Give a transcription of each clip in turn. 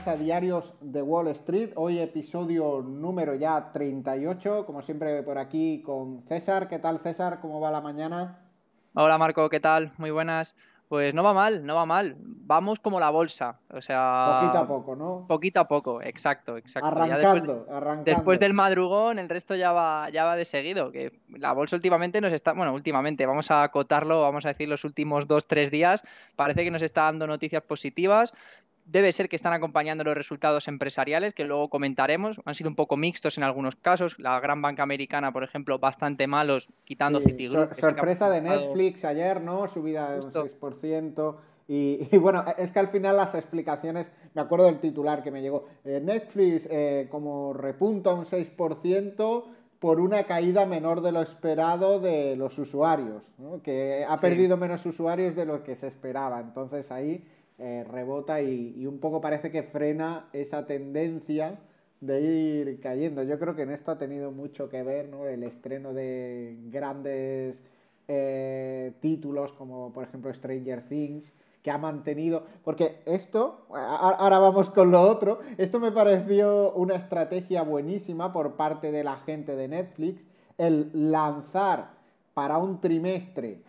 bienvenidas a Diarios de Wall Street. Hoy episodio número ya 38, como siempre por aquí con César. ¿Qué tal César? ¿Cómo va la mañana? Hola Marco, ¿qué tal? Muy buenas. Pues no va mal, no va mal. Vamos como la bolsa, o sea... Poquito a poco, ¿no? Poquito a poco, exacto, exacto. Arrancando, después, arrancando. Después del madrugón, el resto ya va, ya va de seguido. Que la bolsa últimamente nos está... Bueno, últimamente, vamos a acotarlo, vamos a decir los últimos dos, tres días. Parece que nos está dando noticias positivas debe ser que están acompañando los resultados empresariales, que luego comentaremos. Han sido un poco mixtos en algunos casos. La gran banca americana, por ejemplo, bastante malos, quitando Sí, Citigroup. sor- sorpresa de Netflix ayer, ¿no? Subida de un Justo. 6%. Y, y bueno, es que al final las explicaciones, me acuerdo del titular que me llegó. eh, Netflix eh, como repunta un 6% por una caída menor de lo esperado de los usuarios, ¿no? Que ha Sí. perdido menos usuarios de lo que se esperaba. Entonces ahí eh, rebota y, un poco parece que frena esa tendencia de ir cayendo. Yo creo que en esto ha tenido mucho que ver ¿no? el estreno de grandes eh, títulos como por ejemplo Stranger Things que ha mantenido, porque esto, ahora vamos con lo otro, esto me pareció una estrategia buenísima por parte de la gente de Netflix, el lanzar para un trimestre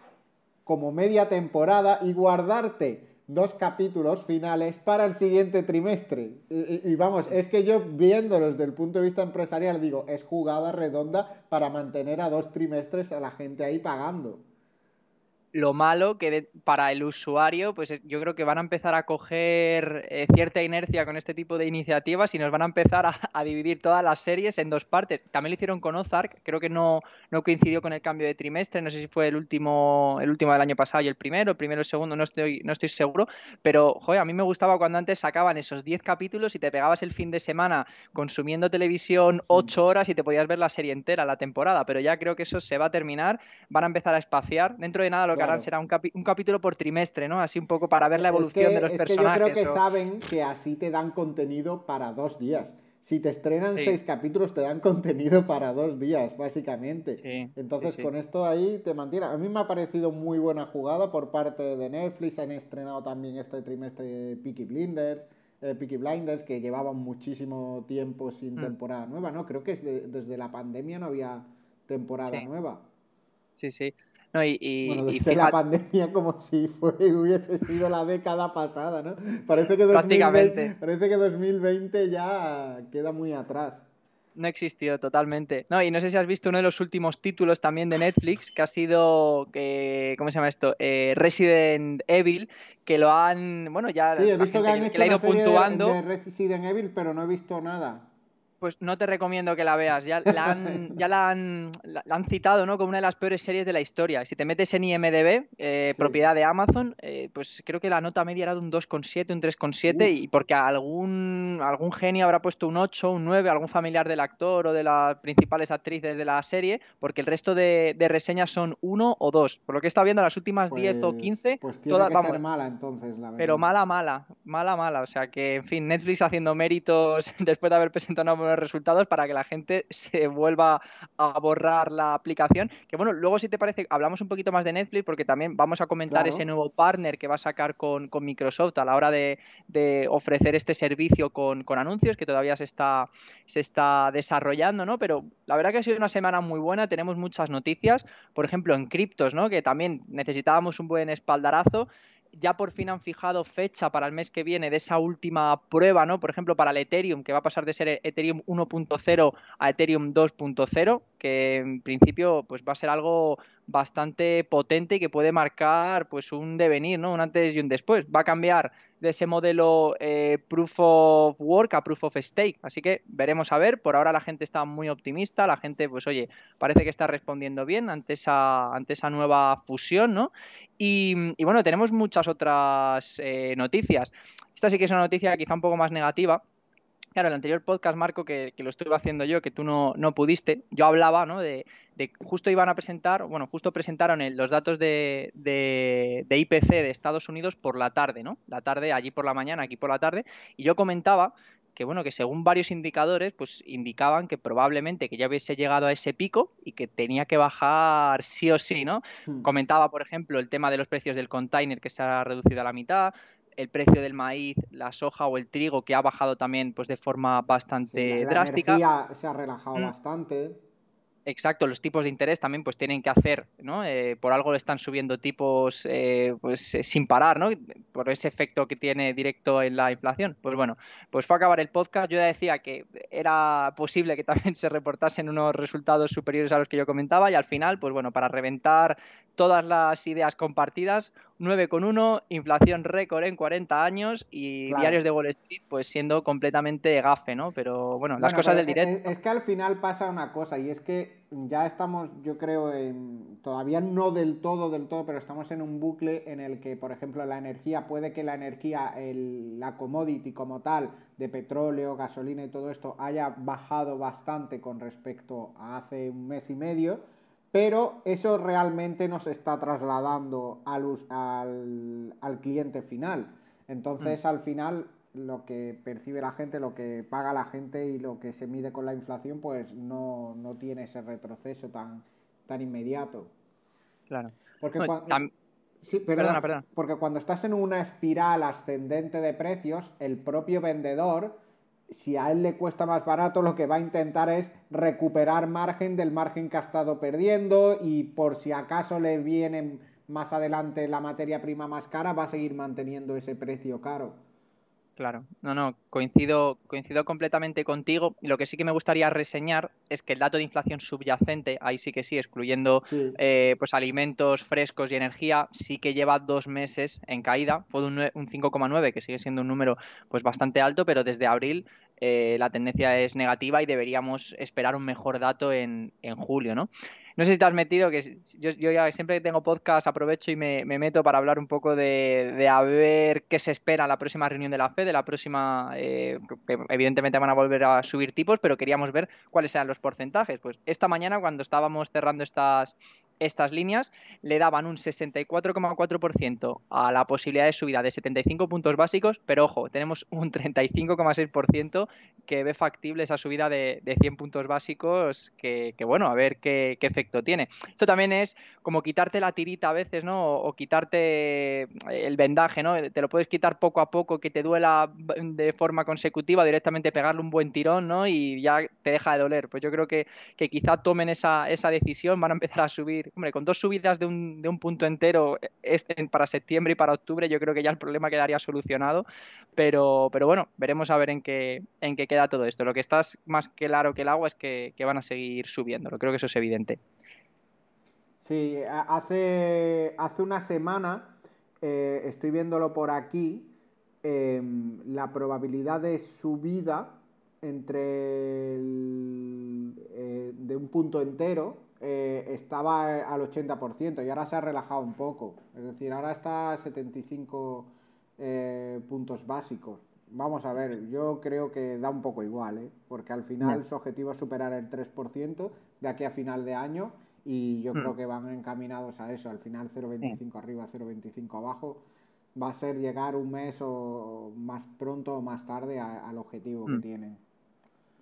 como media temporada y guardarte dos capítulos finales para el siguiente trimestre. Y, vamos, es que yo viéndolo desde el punto de vista empresarial digo, es jugada redonda para mantener a dos trimestres a la gente ahí pagando. Lo malo que de- para el usuario, pues es- yo creo que van a empezar a coger eh, cierta inercia con este tipo de iniciativas y nos van a empezar a, a dividir todas las series en dos partes. También lo hicieron con Ozark, creo que no, no coincidió con el cambio de trimestre, no sé si fue el último, el último del año pasado y el primero, el primero y el segundo, no estoy, no estoy seguro, pero joder, a mí me gustaba cuando antes sacaban esos 10 capítulos y te pegabas el fin de semana consumiendo televisión 8 horas y te podías ver la serie entera, la temporada, pero ya creo que eso se va a terminar, van a empezar a espaciar, dentro de nada lo que Claro. harán será un, capítulo por trimestre, ¿no? Así un poco para ver la Es evolución que- de los es que yo creo que o- saben que así te dan contenido para dos días. Si te estrenan Sí. seis capítulos, te dan contenido para dos días, básicamente. Sí, Entonces, sí, con esto ahí te mantiene. A mí me ha parecido muy buena jugada por parte de Netflix. Han estrenado también este trimestre Peaky Blinders, eh, Peaky Blinders, que llevaban muchísimo tiempo sin Mm. temporada nueva, ¿no? Creo que es de- desde la pandemia no había temporada nueva. Sí, sí. No, y, y- Bueno, y desde la pandemia como si fue, hubiese sido la década pasada, ¿no? Parece que 2020, Prácticamente. parece que 2020 ya queda muy atrás. No existió totalmente. No, y no sé si has visto uno de los últimos títulos también de Netflix, que ha sido, que, ¿cómo se llama esto? Eh, Resident Evil, que lo han, bueno, ya Sí, he visto que han que hecho ha una serie puntuando, de Resident Evil, pero no he visto nada. Pues no te recomiendo que la veas. Ya la han, ya la han, la- la han citado, ¿no? Como una de las peores series de la historia. Si te metes en IMDB, eh, Sí. propiedad de Amazon, eh, pues creo que la nota media era de un 2,7, un 3,7, Uf. y porque algún, algún genio habrá puesto un 8, un 9, algún familiar del actor o de las principales actrices de la serie, porque el resto de, de reseñas son 1 o 2. Por lo que he estado viendo las últimas 10 o Pues- 15, Pues tiene todas, que vamos, ser mala entonces, la verdad. pero mala, mala, mala, mala. O sea que, en fin, Netflix haciendo méritos después de haber presentado unos buenos resultados para que la gente se vuelva a borrar la aplicación. Que bueno, luego si te parece, hablamos un poquito más de Netflix porque también vamos a comentar Claro. ese nuevo partner que va a sacar con, con Microsoft a la hora de, de ofrecer este servicio con, con anuncios que todavía se está, se está desarrollando, ¿no? Pero la verdad que ha sido una semana muy buena, tenemos muchas noticias, por ejemplo, en criptos, ¿no? Que también necesitábamos un buen espaldarazo ya por fin han fijado fecha para el mes que viene de esa última prueba, ¿no? Por ejemplo, para el Ethereum, que va a pasar de ser Ethereum 1.0 a Ethereum 2.0, que en principio pues va a ser algo bastante potente y que puede marcar pues un devenir, ¿no? Un antes y un después. Va a cambiar de ese modelo eh, Proof of Work a Proof of Stake. Así que veremos a ver. Por ahora la gente está muy optimista. La gente, pues oye, parece que está respondiendo bien ante esa, ante esa nueva fusión, ¿no? Y, bueno, tenemos muchas otras eh, noticias. Esta sí que es una noticia quizá un poco más negativa. Claro, el anterior podcast, Marco, que, que lo estuve haciendo yo, que tú no, no pudiste, yo hablaba, ¿no? De, de justo iban a presentar, bueno, justo presentaron el- los datos de, de- de IPC de Estados Unidos por la tarde, ¿no? La tarde, allí por la mañana, aquí por la tarde, y yo comentaba que bueno, que según varios indicadores, pues indicaban que probablemente que ya hubiese llegado a ese pico y que tenía que bajar sí o sí, ¿no? Hmm. Comentaba, por ejemplo, el tema de los precios del container que se ha reducido a la mitad. El precio del maíz, la soja o el trigo, que ha bajado también pues, de forma bastante drástica. La se ha relajado mm. bastante. Exacto, los tipos de interés también pues tienen que hacer, ¿no? Eh, por algo le están subiendo tipos eh, pues eh, sin parar, ¿no? Por ese efecto que tiene directo en la inflación. Pues bueno, pues fue a acabar el podcast. Yo ya decía que era posible que también se reportasen unos resultados superiores a los que yo comentaba y al final, pues bueno, para reventar todas las ideas compartidas, 9,1, inflación récord en 40 años y diarios de Wall Street pues siendo completamente gafe, ¿no? Pero bueno, las cosas del directo. Es, que al final pasa una cosa y es que ya estamos, yo creo, en, todavía no del todo, del todo, pero estamos en un bucle en el que, por ejemplo, la energía, puede que la energía, el, la commodity como tal, de petróleo, gasolina y todo esto, haya bajado bastante con respecto a hace un mes y medio pero eso realmente nos está trasladando al, al, cliente final. Entonces, mm. al final, lo que percibe la gente, lo que paga la gente y lo que se mide con la inflación, pues no, tiene ese retroceso tan, tan inmediato. Claro. Porque, porque cuando estás en una espiral ascendente de precios, el propio vendedor si a él le cuesta más barato, lo que va a intentar es recuperar margen del margen que ha estado perdiendo y por si acaso le viene más adelante la materia prima más cara, va a seguir manteniendo ese precio caro. Claro, no, no, coincido, coincido completamente contigo. Lo que sí que me gustaría reseñar es que el dato de inflación subyacente, ahí sí que sí, excluyendo eh, pues alimentos frescos y energía, sí que lleva dos meses en caída. Fue un, un 5,9, que sigue siendo un número pues bastante alto, pero desde abril eh, la tendencia es negativa y deberíamos esperar un mejor dato en, en julio, ¿no? No sé si te has metido, que yo, ya siempre que tengo podcast aprovecho y me, meto para hablar un poco de, a ver qué se espera en la próxima reunión de la FED, de la próxima, eh, evidentemente van a volver a subir tipos, pero queríamos ver cuáles eran los porcentajes. Pues esta mañana cuando estábamos cerrando estas, estas líneas le daban un 64,4% a la posibilidad de subida de 75 puntos básicos, pero ojo, tenemos un 35,6% que ve factible esa subida de, 100 puntos básicos, que, bueno, a ver qué, efecto tiene. Esto también es como quitarte la tirita a veces, ¿no? O, quitarte el vendaje, ¿no? Te lo puedes quitar poco a poco, que te duela de forma consecutiva, directamente pegarle un buen tirón, ¿no? Y ya te deja de doler. Pues yo creo que, que quizá tomen esa, esa decisión, van a empezar a subir hombre, con dos subidas de un, de un punto entero este, para septiembre y para octubre, yo creo que ya el problema quedaría solucionado. Pero, pero bueno, veremos a ver en qué, en qué queda todo esto. Lo que está más claro que el agua es que, van a seguir subiendo. Creo que eso es evidente. Sí, hace, hace una semana, eh, estoy viéndolo por aquí, em, la probabilidad de subida entre eh, de un punto entero eh, estaba al 80% y ahora se ha relajado un poco. Es decir, ahora está a 75 eh, puntos básicos. Vamos a ver, yo creo que da un poco igual, ¿eh? porque al final su objetivo es superar el 3% de aquí a final de año y yo creo mm. que van encaminados a eso. Al final 0,25 arriba, 0,25 abajo va a ser llegar un mes o más pronto o más tarde al objetivo que mm.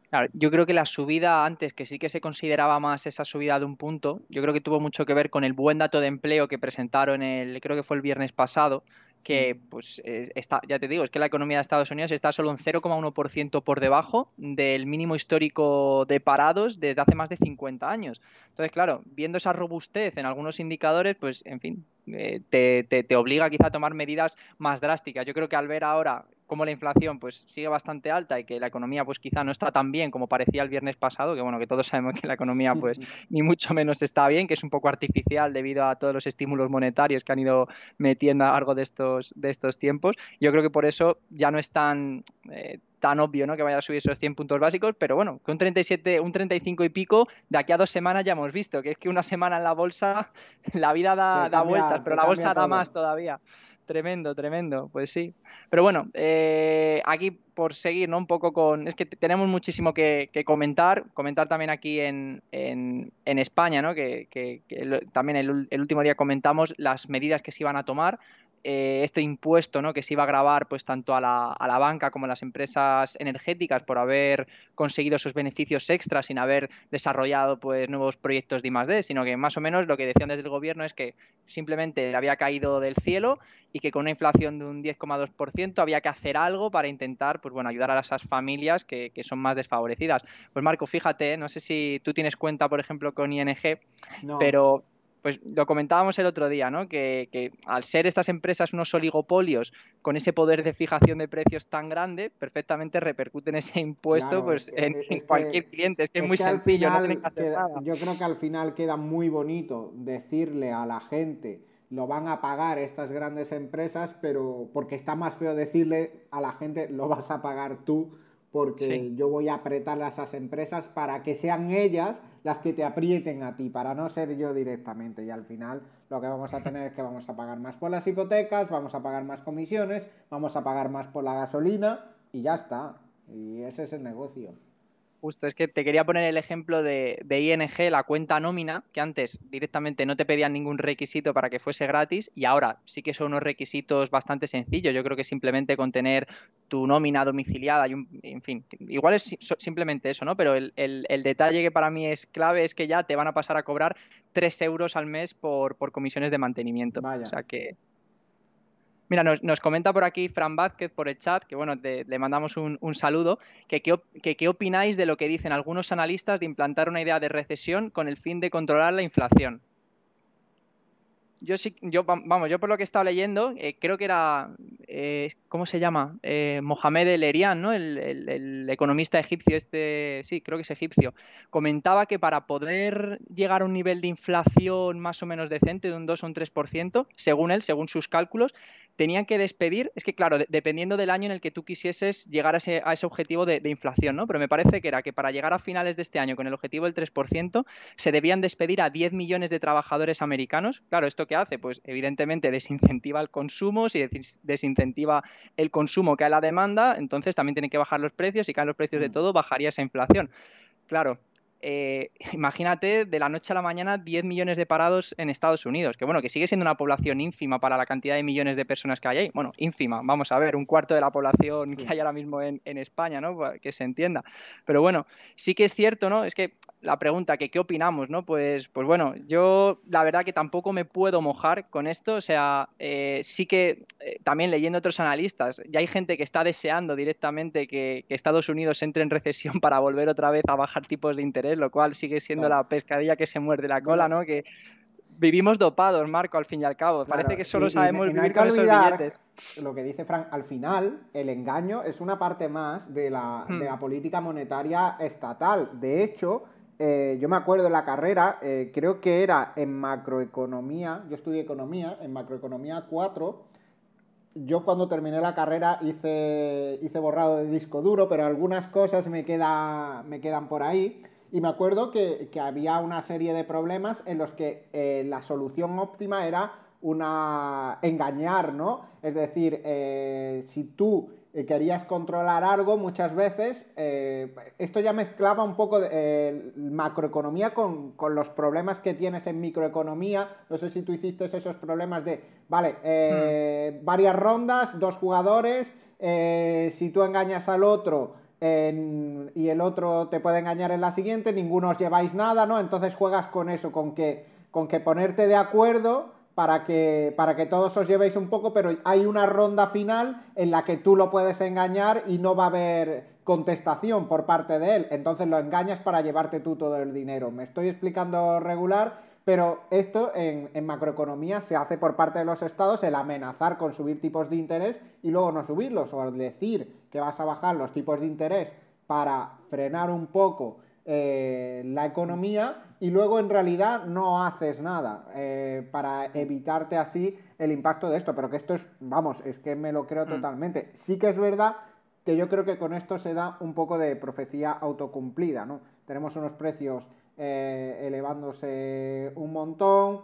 Tienen yo creo que la subida antes, que sí que se consideraba más esa subida de un punto, yo creo que tuvo mucho que ver con el buen dato de empleo que presentaron el, creo que fue el viernes pasado, que mm. pues está, ya te digo, es que la economía de Estados Unidos está solo un 0,1% por debajo del mínimo histórico de parados desde hace más de 50 años. Entonces, claro, viendo esa robustez en algunos indicadores, pues en fin, eh, te, te, te, obliga quizá a tomar medidas más drásticas. Yo creo que al ver ahora cómo la inflación pues sigue bastante alta y que la economía pues quizá no está tan bien como parecía el viernes pasado, que bueno, que todos sabemos que la economía pues ni mucho menos está bien, que es un poco artificial debido a todos los estímulos monetarios que han ido metiendo a lo largo de estos, de estos tiempos. Yo creo que por eso ya no es tan, eh, tan obvio ¿no? que vaya a subir esos 100 puntos básicos, pero bueno, que un 37, un 35 y pico, de aquí a dos semanas ya hemos visto, que es que una semana en la bolsa, la vida da, da vueltas, pero la bolsa da más todavía. Tremendo, tremendo, pues sí. Pero bueno, eh, aquí por seguir, ¿no? Un poco con. Es que tenemos muchísimo que, comentar. Comentar también aquí en, en, España, ¿no? Que, también el, último día comentamos las medidas que se iban a tomar. Eh, este impuesto ¿no? que se iba a grabar pues tanto a la, a la, banca como a las empresas energéticas por haber conseguido esos beneficios extras sin haber desarrollado pues nuevos proyectos de I+D, sino que más o menos lo que decían desde el gobierno es que simplemente había caído del cielo y que con una inflación de un 10,2% había que hacer algo para intentar pues bueno ayudar a esas familias que, que son más desfavorecidas. Pues Marco, fíjate, no sé si tú tienes cuenta por ejemplo con ING, pero pues lo comentábamos el otro día, ¿no? Que, al ser estas empresas unos oligopolios con ese poder de fijación de precios tan grande, perfectamente repercuten ese impuesto pues en, cualquier cliente. Es que es, muy sencillo, Yo creo que al final queda muy bonito decirle a la gente lo van a pagar estas grandes empresas, pero porque está más feo decirle a la gente lo vas a pagar tú porque yo voy a apretar a esas empresas para que sean ellas las que te aprieten a ti, para no ser yo directamente. Y al final lo que vamos a tener es que vamos a pagar más por las hipotecas, vamos a pagar más comisiones, vamos a pagar más por la gasolina y ya está. Y ese es el negocio. Justo, es que te quería poner el ejemplo de, ING, la cuenta nómina, que antes directamente no te pedían ningún requisito para que fuese gratis y ahora sí que son unos requisitos bastante sencillos. Yo creo que simplemente con tener tu nómina domiciliada y un, en fin, igual es simplemente eso, ¿no? Pero el, detalle que para mí es clave es que ya te van a pasar a cobrar 3 euros al mes por, por comisiones de mantenimiento. O sea que Mira, nos, comenta por aquí Fran Vázquez por el chat, que bueno, le mandamos un, saludo, que qué opináis de lo que dicen algunos analistas de implantar una idea de recesión con el fin de controlar la inflación yo sí, yo, vamos, yo por lo que he estado leyendo, eh, creo que era, eh, ¿cómo se llama? Eh, Mohamed El Erian, ¿no? El, economista egipcio, este, sí, creo que es egipcio, comentaba que para poder llegar a un nivel de inflación más o menos decente, de un 2 o un 3%, según él, según sus cálculos, tenían que despedir, es que claro, dependiendo del año en el que tú quisieses llegar a ese, a ese objetivo de, de, inflación, ¿no? Pero me parece que era que para llegar a finales de este año con el objetivo del 3%, se debían despedir a 10 millones de trabajadores americanos. Claro, esto que hace? Pues evidentemente desincentiva el consumo, si desincentiva el consumo que hay la demanda, entonces también tienen que bajar los precios, y caen los precios de mm. todo, bajaría esa inflación. Claro, eh, imagínate de la noche a la mañana 10 millones de parados en Estados Unidos, que bueno, que sigue siendo una población ínfima para la cantidad de millones de personas que hay ahí. Bueno, ínfima, vamos a ver, un cuarto de la población que hay ahora mismo en, en España, ¿no? Que se entienda. Pero bueno, sí que es cierto, ¿no? Es que la pregunta que qué opinamos, ¿no? Pues, pues bueno, yo la verdad que tampoco me puedo mojar con esto, o sea, eh, sí que eh, también leyendo otros analistas, ya hay gente que está deseando directamente que, Estados Unidos entre en recesión para volver otra vez a bajar tipos de interés, lo cual sigue siendo la pescadilla que se muerde la cola, ¿no? Que vivimos dopados, Marco, al fin y al cabo. Parece que solo sabemos vivir con esos billetes. Lo que dice Frank, al final el engaño es una parte más de la, de hmm. la política monetaria estatal. De hecho, eh, yo me acuerdo de la carrera, eh, creo que era en macroeconomía, yo estudié economía, en macroeconomía 4. Yo cuando terminé la carrera hice, hice borrado de disco duro, pero algunas cosas me, queda, me quedan por ahí. Y me acuerdo que, había una serie de problemas en los que eh, la solución óptima era una engañar, ¿no? Es decir, si tú eh, querías controlar algo muchas veces, eh, esto ya mezclaba un poco eh, macroeconomía con, los problemas que tienes en microeconomía. No sé si tú hiciste esos problemas de, vale, hmm. varias rondas, dos jugadores, si tú engañas al otro y el otro te puede engañar en la siguiente, ninguno os lleváis nada, ¿no? Entonces juegas con eso, con que, con que ponerte de acuerdo para que, para que todos os llevéis un poco, pero hay una ronda final en la que tú lo puedes engañar y no va a haber contestación por parte de él. Entonces lo engañas para llevarte tú todo el dinero. Me estoy explicando regular, pero esto en, en, macroeconomía se hace por parte de los estados el amenazar con subir tipos de interés y luego no subirlos, o decir que vas a bajar los tipos de interés para frenar un poco eh, la economía y luego en realidad no haces nada eh, para evitarte así el impacto de esto. Pero que esto es, vamos, es que me lo creo mm. totalmente. Sí que es verdad que yo creo que con esto se da un poco de profecía autocumplida, ¿no? Tenemos unos precios eh, elevándose un montón,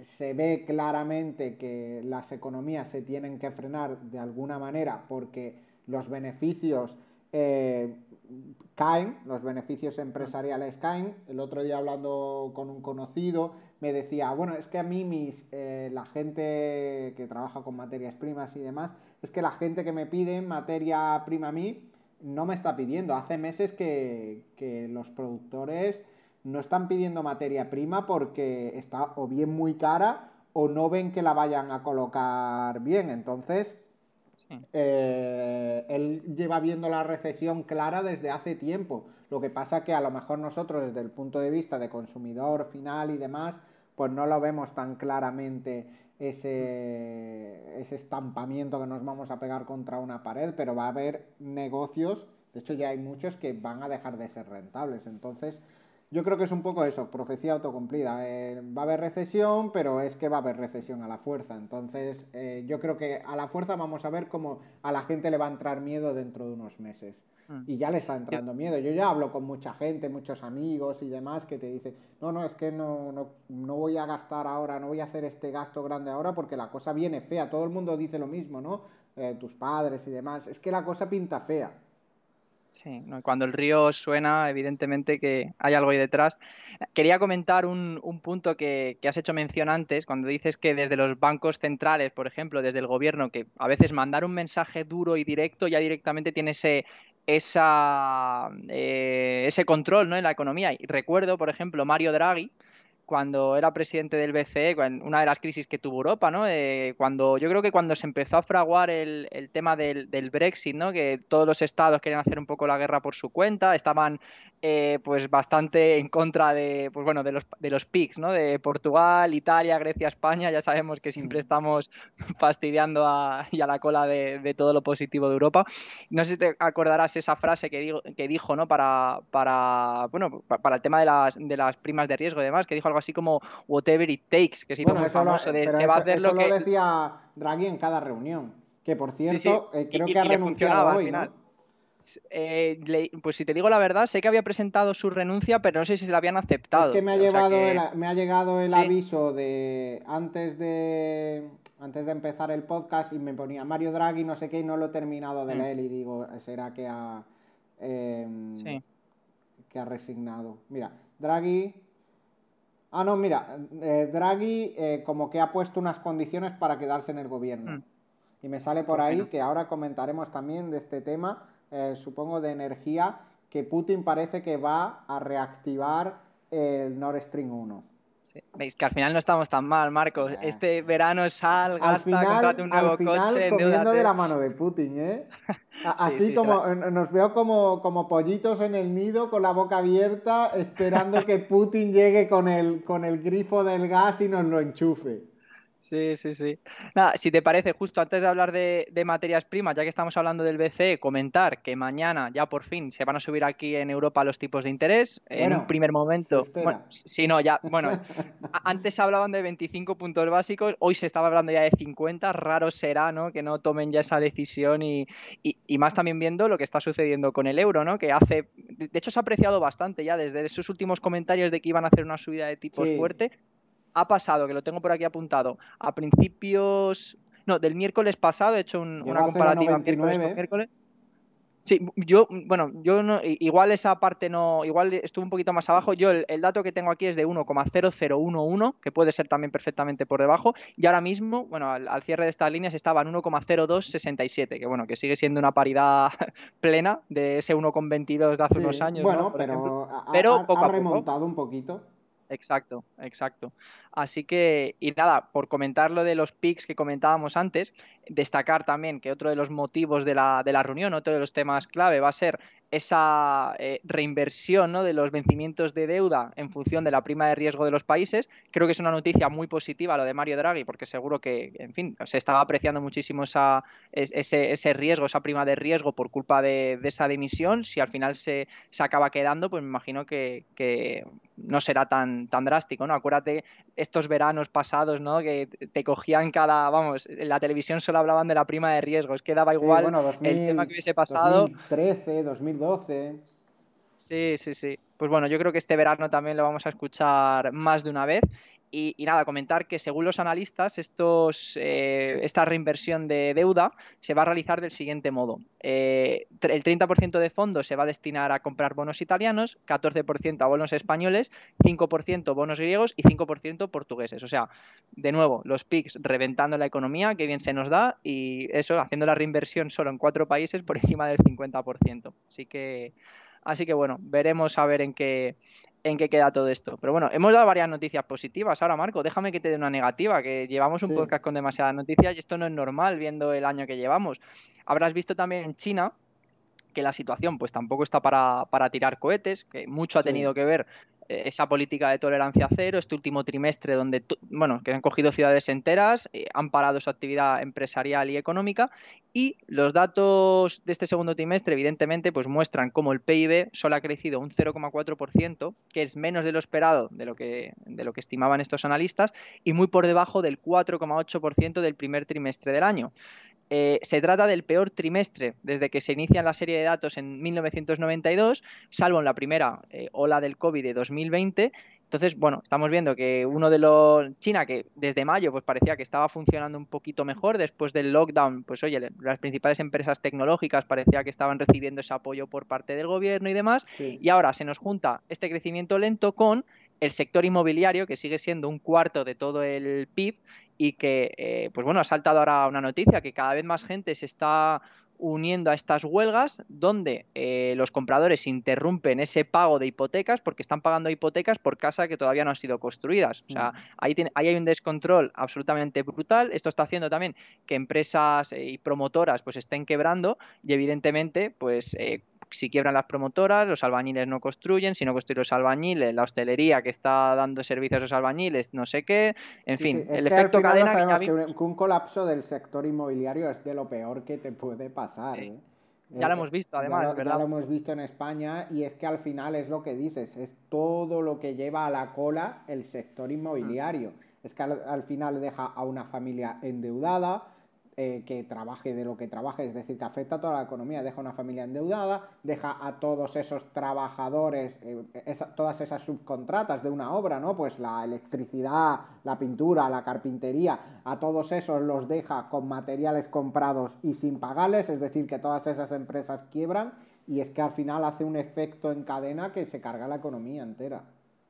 se ve claramente que las economías se tienen que frenar de alguna manera porque los beneficios caen, los beneficios empresariales caen. El otro día hablando con un conocido me decía, bueno, es que a mí mis, eh, la gente que trabaja con materias primas y demás, es que la gente que me pide materia prima a mí no me está pidiendo. Hace meses que, que los productores no están pidiendo materia prima porque está o bien muy cara o no ven que la vayan a colocar bien. Entonces, eh, él lleva viendo la recesión clara desde hace tiempo. Lo que pasa que a lo mejor nosotros desde el punto de vista de consumidor final y demás, pues no lo vemos tan claramente ese, ese estampamiento que nos vamos a pegar contra una pared, pero va a haber negocios, de hecho ya hay muchos que van a dejar de ser rentables. Entonces, yo creo que es un poco eso, profecía autocumplida. Eh, va a haber recesión, pero es que va a haber recesión a la fuerza. Entonces, eh, yo creo que a la fuerza vamos a ver cómo a la gente le va a entrar miedo dentro de unos meses. Mm. Y ya le está entrando miedo. Yo ya hablo con mucha gente, muchos amigos y demás que te dicen, no, no, es que no, no, no voy a gastar ahora, no voy a hacer este gasto grande ahora porque la cosa viene fea. Todo el mundo dice lo mismo, ¿no? Eh, tus padres y demás. Es que la cosa pinta fea. Sí, cuando el río suena, evidentemente que hay algo ahí detrás. Quería comentar un, punto que, has hecho mención antes, cuando dices que desde los bancos centrales, por ejemplo, desde el gobierno, que a veces mandar un mensaje duro y directo ya directamente tiene ese, esa, eh, ese control ¿no? en la economía. Y recuerdo, por ejemplo, Mario Draghi, cuando era presidente del BCE, una de las crisis que tuvo Europa, ¿no? Eh, cuando, yo creo que cuando se empezó a fraguar el, tema del, Brexit, ¿no? Que todos los estados querían hacer un poco la guerra por su cuenta, estaban eh, pues bastante en contra de, pues bueno, de los, de los PICs, ¿no? De Portugal, Italia, Grecia, España, ya sabemos que siempre estamos fastidiando a, y a la cola de, todo lo positivo de Europa. No sé si te acordarás esa frase que, digo, que dijo, ¿no? Para, para, bueno, para el tema de las, de las primas de riesgo y demás, que dijo algo así como whatever it takes, que es bueno, muy famoso. de, eso, va a hacer lo, que... decía Draghi en cada reunión. Que por cierto, eh, creo que ha renunciado hoy. Eh, pues si te digo la verdad, sé que había presentado su renuncia, pero no sé si se la habían aceptado. Es que me ha, llevado me ha llegado el aviso de antes de antes de empezar el podcast y me ponía Mario Draghi, no sé qué, y no lo he terminado de mm. leer y digo, será que ha em, que ha resignado. Mira, Draghi Ah, no, mira, eh, Draghi eh, como que ha puesto unas condiciones para quedarse en el gobierno. Mm. Y me sale por ahí que ahora comentaremos también de este tema, eh, supongo de energía, que Putin parece que va a reactivar el Nord Stream 1. Veis que al final no estamos tan mal, Marcos. Este verano sal, gasta, al final, un nuevo al final, coche, comiendo de la mano de Putin, ¿eh? Así como nos veo como, como pollitos en el nido con la boca abierta esperando que Putin llegue con el, con el grifo del gas y nos lo enchufe. Sí, sí, sí. Nada, si te parece, justo antes de hablar de, materias primas, ya que estamos hablando del BCE, comentar que mañana ya por fin se van a subir aquí en Europa los tipos de interés. en un primer momento. Bueno, si no, ya. Bueno, antes hablaban de 25 puntos básicos, hoy se estaba hablando ya de 50. Raro será, ¿no? Que no tomen ya esa decisión y, más también viendo lo que está sucediendo con el euro, ¿no? Que hace. De hecho, se ha apreciado bastante ya desde esos últimos comentarios de que iban a hacer una subida de tipos fuerte ha pasado, que lo tengo por aquí apuntado, a principios, no, del miércoles pasado, he hecho una comparativa miércoles, Sí, yo, bueno, yo no, igual esa parte no, igual estuvo un poquito más abajo. Yo el, dato que tengo aquí es de 1,0011, que puede ser también perfectamente por debajo. Y ahora mismo, bueno, al, cierre de estas líneas estaba en 1,0267, que bueno, que sigue siendo una paridad plena de ese 1,22 de hace unos años. Bueno, pero, pero ha, remontado un poquito. Exacto, exacto. Así que, y nada, por comentar lo de los PICs que comentábamos antes, destacar también que otro de los motivos de la, de la reunión, otro de los temas clave va a ser esa eh, reinversión ¿no? de los vencimientos de deuda en función de la prima de riesgo de los países. Creo que es una noticia muy positiva lo de Mario Draghi, porque seguro que, en fin, se estaba apreciando muchísimo esa, ese, ese, riesgo, esa prima de riesgo por culpa de, esa dimisión. Si al final se, se, acaba quedando, pues me imagino que, que, no será tan, tan drástico. ¿no? Acuérdate estos veranos pasados, ¿no? que te cogían cada, vamos, en la televisión solo hablaban de la prima de riesgo, es que daba igual el tema que hubiese pasado. 2013, 2012. Sí, sí, sí. Pues bueno, yo creo que este verano también lo vamos a escuchar más de una vez. Y, nada, comentar que según los analistas, estos, eh, esta reinversión de deuda se va a realizar del siguiente modo. Eh, el 30% de fondos se va a destinar a comprar bonos italianos, 14% a bonos españoles, 5% bonos griegos y 5% portugueses. O sea, de nuevo, los PICs reventando la economía, que bien se nos da, y eso, haciendo la reinversión solo en cuatro países por encima del 50%. Así que, así que bueno, veremos a ver en qué, en qué queda todo esto. Pero bueno, hemos dado varias noticias positivas. Ahora, Marco, déjame que te dé una negativa, que llevamos un podcast con demasiadas noticias y esto no es normal viendo el año que llevamos. Habrás visto también en China que la situación pues tampoco está para, para tirar cohetes, que mucho ha tenido que ver esa política de tolerancia cero, este último trimestre donde, bueno, que han cogido ciudades enteras, eh, han parado su actividad empresarial y económica y los datos de este segundo trimestre evidentemente pues muestran cómo el PIB solo ha crecido un 0,4%, que es menos de lo esperado de lo que, de lo que estimaban estos analistas y muy por debajo del 4,8% del primer trimestre del año. Eh, se trata del peor trimestre desde que se inicia la serie de datos en 1992, salvo en la primera eh, ola del COVID de 2020. Entonces, bueno, estamos viendo que uno de los China que desde mayo pues parecía que estaba funcionando un poquito mejor después del lockdown, pues oye, las principales empresas tecnológicas parecía que estaban recibiendo ese apoyo por parte del gobierno y demás, y ahora se nos junta este crecimiento lento con el sector inmobiliario, que sigue siendo un cuarto de todo el PIB y que, eh, pues bueno, ha saltado ahora una noticia que cada vez más gente se está uniendo a estas huelgas donde eh, los compradores interrumpen ese pago de hipotecas porque están pagando hipotecas por casas que todavía no han sido construidas. O sea, mm. ahí, ahí, hay un descontrol absolutamente brutal. Esto está haciendo también que empresas eh, y promotoras pues estén quebrando y evidentemente pues si quiebran las promotoras, los albañiles no construyen, si no construyen los albañiles, la hostelería que está dando servicios a los albañiles, no sé qué, en fin, el efecto cadena que, un, colapso del sector inmobiliario es de lo peor que te puede pasar. ¿eh? Ya lo hemos visto, además, ¿verdad? Ya lo hemos visto en España y es que al final es lo que dices, es todo lo que lleva a la cola el sector inmobiliario. Es que al final deja a una familia endeudada, eh, que trabaje de lo que trabaje, es decir, que afecta a toda la economía, deja una familia endeudada, deja a todos esos trabajadores, eh, todas esas subcontratas de una obra, ¿no? Pues la electricidad, la pintura, la carpintería, a todos esos los deja con materiales comprados y sin pagarles, es decir, que todas esas empresas quiebran y es que al final hace un efecto en cadena que se carga la economía entera.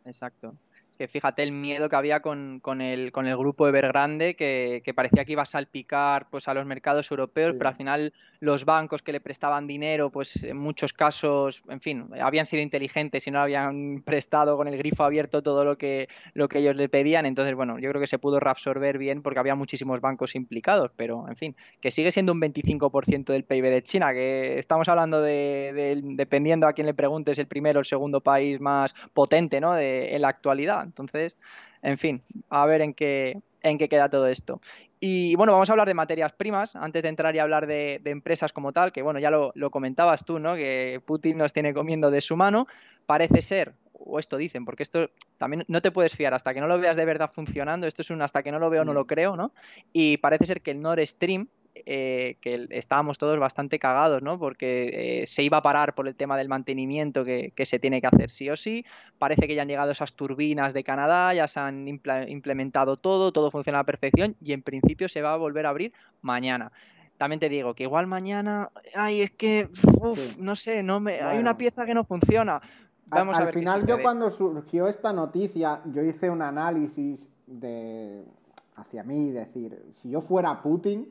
Exacto que fíjate el miedo que había con, con, el, con el grupo Evergrande, que, que parecía que iba a salpicar pues, a los mercados europeos, pero al final los bancos que le prestaban dinero, pues en muchos casos, en fin, habían sido inteligentes y no habían prestado con el grifo abierto todo lo que, lo que ellos le pedían. Entonces, bueno, yo creo que se pudo reabsorber bien porque había muchísimos bancos implicados, pero en fin, que sigue siendo un 25% del PIB de China, que estamos hablando de, dependiendo a quién le preguntes, el primero o el segundo país más potente ¿no? de, en la actualidad. Entonces, en fin, a ver en qué, en qué queda todo esto. Y bueno, vamos a hablar de materias primas antes de entrar y hablar de, empresas como tal, que bueno, ya lo, lo, comentabas tú, ¿no? Que Putin nos tiene comiendo de su mano. Parece ser, o esto dicen, porque esto también no te puedes fiar hasta que no lo veas de verdad funcionando. Esto es un hasta que no lo veo, no lo mm. creo, ¿no? Y parece ser que el Nord Stream, eh, que estábamos todos bastante cagados, ¿no? Porque eh, se iba a parar por el tema del mantenimiento que, se tiene que hacer sí o sí. Parece que ya han llegado esas turbinas de Canadá, ya se han implementado todo, todo funciona a la perfección y en principio se va a volver a abrir mañana también te digo que igual mañana, ay, es que, no sé, no me, hay una pieza que no funciona. Vamos al, final yo cuando surgió esta noticia, yo hice un análisis de hacia mí, decir, si yo fuera Putin,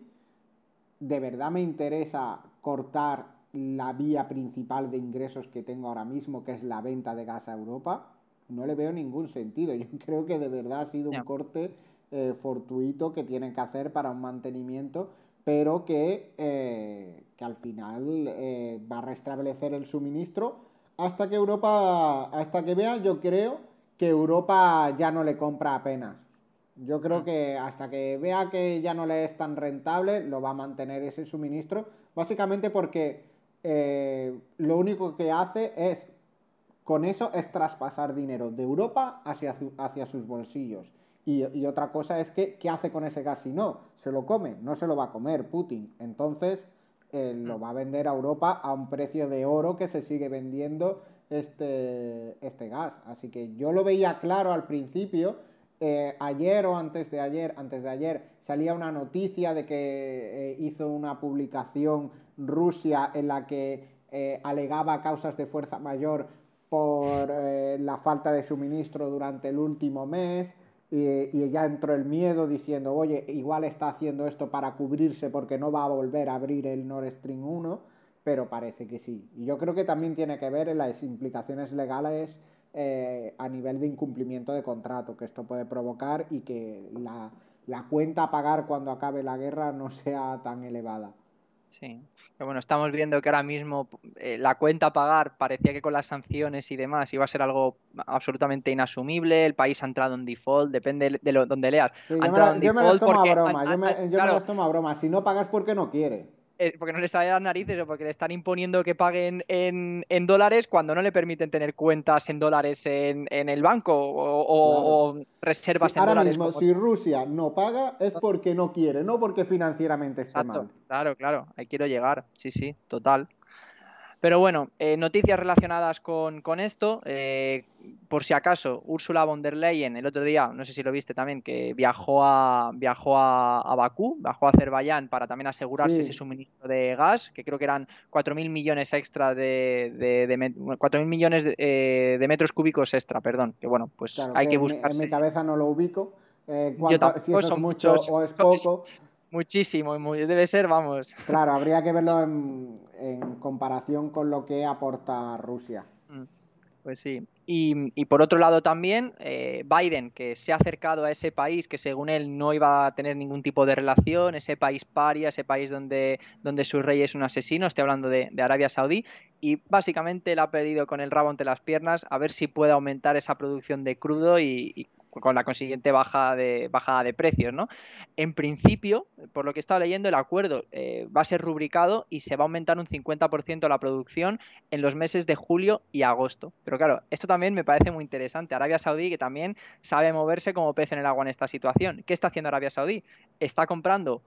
de verdad me interesa cortar la vía principal de ingresos que tengo ahora mismo, que es la venta de gas a Europa, no le veo ningún sentido. Yo creo que de verdad ha sido un corte eh, fortuito que tienen que hacer para un mantenimiento, pero que, eh, que al final eh, va a restablecer el suministro hasta que Europa, hasta que vea, yo creo que Europa ya no le compra apenas. Yo creo mm. que hasta que vea que ya no le es tan rentable, lo va a mantener ese suministro, básicamente porque eh, lo único que hace es, con eso, es traspasar dinero de Europa hacia, hacia sus bolsillos. Y, otra cosa es que, ¿qué hace con ese gas si no? Se lo come, no se lo va a comer Putin. Entonces, eh, lo mm. va a vender a Europa a un precio de oro que se sigue vendiendo este, este gas. Así que yo lo veía claro al principio eh, ayer o antes de ayer, antes de ayer, salía una noticia de que eh, hizo una publicación Rusia en la que eh, alegaba causas de fuerza mayor por la falta de suministro durante el último mes y, ya entró el miedo diciendo, oye, igual está haciendo esto para cubrirse porque no va a volver a abrir el Nord Stream 1, pero parece que sí. Y yo creo que también tiene que ver en las implicaciones legales eh, a nivel de incumplimiento de contrato que esto puede provocar y que la, cuenta a pagar cuando acabe la guerra no sea tan elevada. Sí, pero bueno, estamos viendo que ahora mismo eh, la cuenta a pagar parecía que con las sanciones y demás iba a ser algo absolutamente inasumible. El país ha entrado en default, depende de lo, donde leas. yo, me, lo tomo a broma, yo, me, lo tomo a broma. Si no pagas porque no quiere. Eh, porque no les sale las narices o porque le están imponiendo que paguen en, dólares cuando no le permiten tener cuentas en dólares en, el banco o, reservas en ahora dólares. Ahora mismo, si Rusia no paga es porque no quiere, no porque financieramente esté mal. Claro, claro, ahí quiero llegar, sí, sí, total. Pero bueno, eh, noticias relacionadas con, esto. Eh, por si acaso, Ursula von der Leyen el otro día, no sé si lo viste también, que viajó a, viajó a, Bakú, viajó a Azerbaiyán para también asegurarse ese suministro de gas, que creo que eran 4.000 millones extra de, de, millones eh, de, metros cúbicos extra, perdón. Que bueno, pues hay que, buscar. En mi cabeza no lo ubico. si eso es mucho o es poco. Muchísimo, debe ser, vamos. Claro, habría que verlo en, comparación con lo que aporta Rusia. Mm, pues sí. Y, por otro lado también, eh, Biden, que se ha acercado a ese país que según él no iba a tener ningún tipo de relación, ese país paria, ese país donde, donde su rey es un asesino, estoy hablando de, Arabia Saudí, y básicamente le ha pedido con el rabo entre las piernas a ver si puede aumentar esa producción de crudo y con la consiguiente baja de, bajada de precios. ¿no? En principio, por lo que he estado leyendo, el acuerdo eh, va a ser rubricado y se va a aumentar un 50% la producción en los meses de julio y agosto. Pero claro, esto también me parece muy interesante. Arabia Saudí, que también sabe moverse como pez en el agua en esta situación. ¿Qué está haciendo Arabia Saudí? Está comprando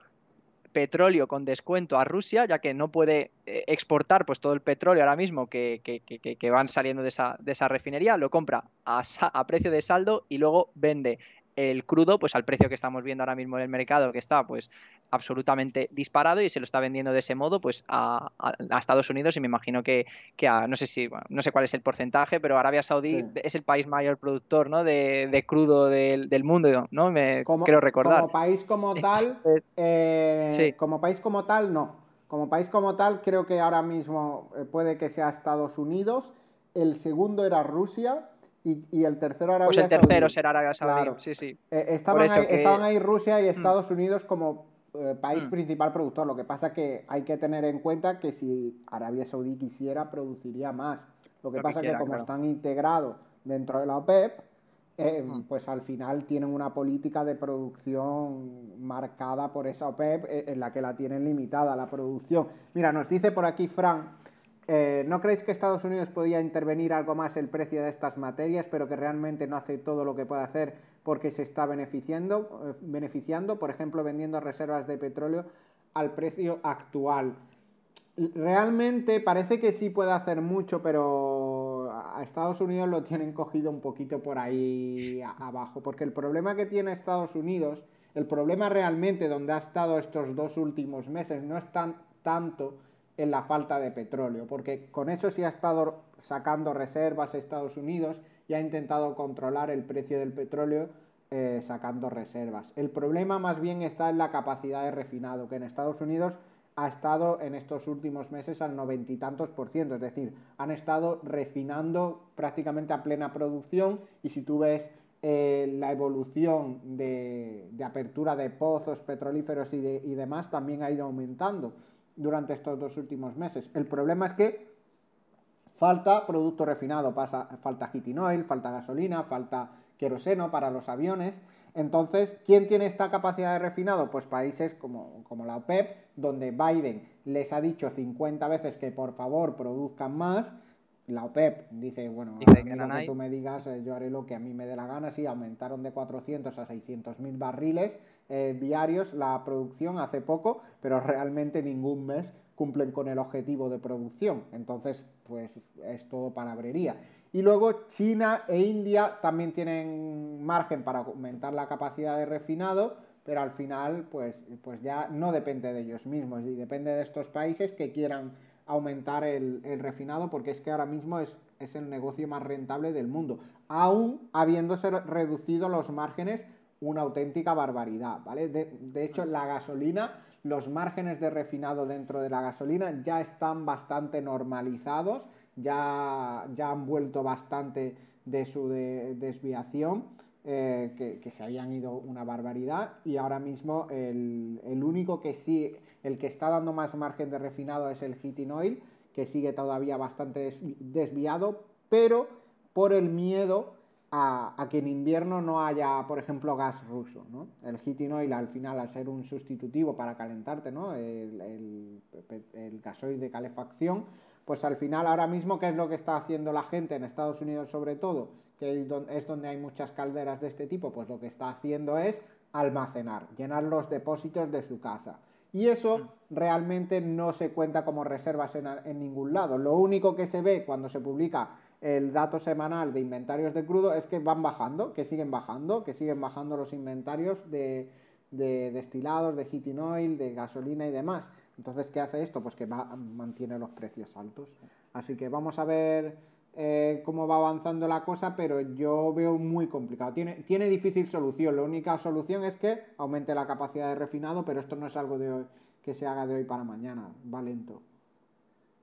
petróleo con descuento a Rusia, ya que no puede eh, exportar pues todo el petróleo ahora mismo que, que, van saliendo de esa, de esa, refinería, lo compra a, a, precio de saldo y luego vende el crudo pues al precio que estamos viendo ahora mismo en el mercado que está pues absolutamente disparado y se lo está vendiendo de ese modo pues a, Estados Unidos. Y me imagino que, a, no sé si no sé cuál es el porcentaje pero Arabia Saudí es el país mayor productor ¿no? de, crudo del, mundo no me quiero recordar. como país como tal eh, como país como tal no. Como país como tal creo que ahora mismo eh, puede que sea Estados Unidos. El segundo era Rusia y, el tercero Arabia Pues el tercero será Arabia Saudí, sí, sí. Eh, estaban, ahí, Rusia y mm. Estados Unidos como eh, país mm. principal productor. Lo que pasa que hay que tener en cuenta que si Arabia Saudí quisiera, produciría más. Lo que pasa es que como están integrados dentro de la OPEP, eh, mm. pues al final tienen una política de producción marcada por esa OPEP en la que la tienen limitada la producción. Mira, nos dice por aquí Fran eh, ¿No creéis que Estados Unidos podía intervenir algo más el precio de estas materias, pero que realmente no hace todo lo que puede hacer porque se está beneficiando, eh, beneficiando por ejemplo, vendiendo reservas de petróleo al precio actual? Realmente parece que sí puede hacer mucho, pero a Estados Unidos lo tienen cogido un poquito por ahí abajo, porque el problema que tiene Estados Unidos, el problema realmente donde ha estado estos dos últimos meses, no es tan, tanto en la falta de petróleo, porque con eso sí ha estado sacando reservas Estados Unidos y ha intentado controlar el precio del petróleo eh, sacando reservas. El problema más bien está en la capacidad de refinado, que en Estados Unidos ha estado en estos últimos meses al noventa y tantos por ciento, es decir, han estado refinando prácticamente a plena producción y si tú ves eh, la evolución de, apertura de pozos petrolíferos y, y demás también ha ido aumentando durante estos dos últimos meses. El problema es que falta producto refinado, pasa, falta heating oil, falta gasolina, falta queroseno para los aviones. Entonces, ¿quién tiene esta capacidad de refinado? Pues países como, como la OPEP, donde Biden les ha dicho 50 veces que por favor produzcan más la OPEP dice, bueno, a mí lo que tú me digas, eh, yo haré lo que a mí me dé la gana. Sí, aumentaron de 400 a 600 mil barriles eh, diarios la producción hace poco, pero realmente ningún mes cumplen con el objetivo de producción. Entonces, pues es todo palabrería. Y luego China e India también tienen margen para aumentar la capacidad de refinado, pero al final pues, pues ya no depende de ellos mismos y depende de estos países que quieran aumentar el, refinado porque es que ahora mismo es, es, el negocio más rentable del mundo, aún habiéndose reducido los márgenes una auténtica barbaridad, ¿vale? De, hecho, la gasolina, los márgenes de refinado dentro de la gasolina ya están bastante normalizados, ya, ya han vuelto bastante de su desviación, eh, que, se habían ido una barbaridad, y ahora mismo el, el, único que sí, el que está dando más margen de refinado es el heating oil, que sigue todavía bastante desviado, pero por el miedo a, que en invierno no haya, por ejemplo, gas ruso. ¿no? El heating oil al final, al ser un sustitutivo para calentarte, ¿no? el, el, gasoil de calefacción, pues al final ahora mismo, ¿qué es lo que está haciendo la gente en Estados Unidos sobre todo? Que es donde hay muchas calderas de este tipo, pues lo que está haciendo es almacenar, llenar los depósitos de su casa. Y eso mm. realmente no se cuenta como reservas en, en ningún lado. Lo único que se ve cuando se publica el dato semanal de inventarios de crudo es que van bajando, que siguen bajando, que siguen bajando los inventarios de, destilados, de heating oil, de gasolina y demás. Entonces, ¿qué hace esto? Pues que mantiene los precios altos. Así que vamos a ver eh, cómo va avanzando la cosa, pero yo veo muy complicado. Tiene, tiene difícil solución. La única solución es que aumente la capacidad de refinado, pero esto no es algo de que se haga de hoy para mañana. Va lento.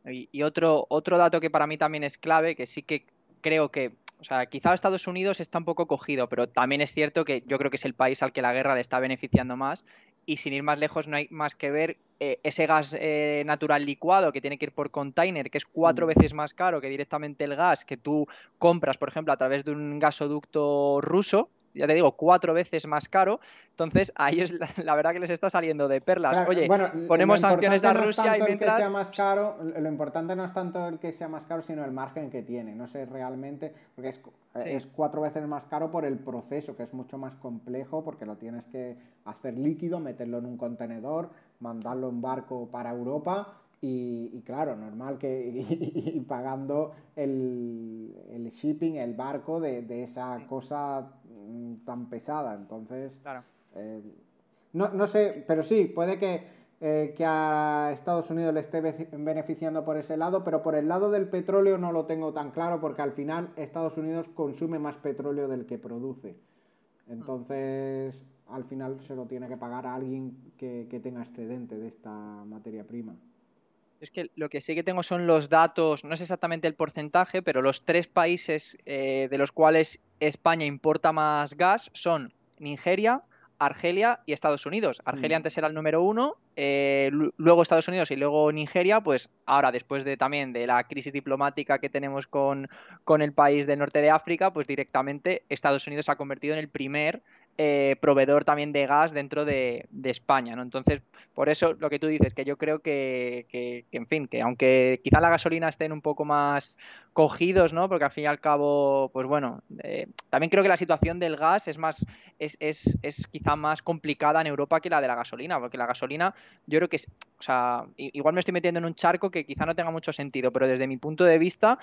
Y, otro, otro dato que para mí también es clave, que sí que creo que, o sea, quizá Estados Unidos está un poco cogido, pero también es cierto que yo creo que es el país al que la guerra le está beneficiando más. Y sin ir más lejos, no hay más que ver eh, ese gas eh, natural licuado que tiene que ir por container, que es cuatro mm. veces más caro que directamente el gas que tú compras, por ejemplo, a través de un gasoducto ruso ya te digo, cuatro veces más caro. Entonces, a ellos la, verdad que les está saliendo de perlas. Oye, ponemos sanciones a Rusia y mientras... que sea más caro, lo importante no es tanto el que sea más caro, sino el margen que tiene. No sé realmente, porque es, es cuatro veces más caro por el proceso, que es mucho más complejo, porque lo tienes que hacer líquido, meterlo en un contenedor, mandarlo en barco para Europa y, claro, normal que y, pagando el, el, shipping, el barco de, de, esa cosa tan pesada. Entonces, eh, no, no, sé, pero sí, puede que, eh, que a Estados Unidos le esté beneficiando por ese lado, pero por el lado del petróleo no lo tengo tan claro porque al final Estados Unidos consume más petróleo del que produce. Entonces, al final se lo tiene que pagar a alguien que, que tenga excedente de esta materia prima. Es que lo que sí que tengo son los datos, no es exactamente el porcentaje, pero los tres países eh, de los cuales España importa más gas son Nigeria, Argelia y Estados Unidos. Argelia mm. antes era el número uno, eh, luego Estados Unidos y luego Nigeria, pues ahora después de también de la crisis diplomática que tenemos con, con el país del norte de África, pues directamente Estados Unidos se ha convertido en el primer eh, proveedor también de gas dentro de, España, ¿no? Entonces, por eso lo que tú dices, que yo creo que, en fin, que aunque quizá la gasolina estén un poco más cogidos, ¿no? Porque al fin y al cabo, pues bueno, eh, también creo que la situación del gas es más, es, es, es, quizá más complicada en Europa que la de la gasolina, porque la gasolina, yo creo que es, o sea, igual me estoy metiendo en un charco que quizá no tenga mucho sentido, pero desde mi punto de vista,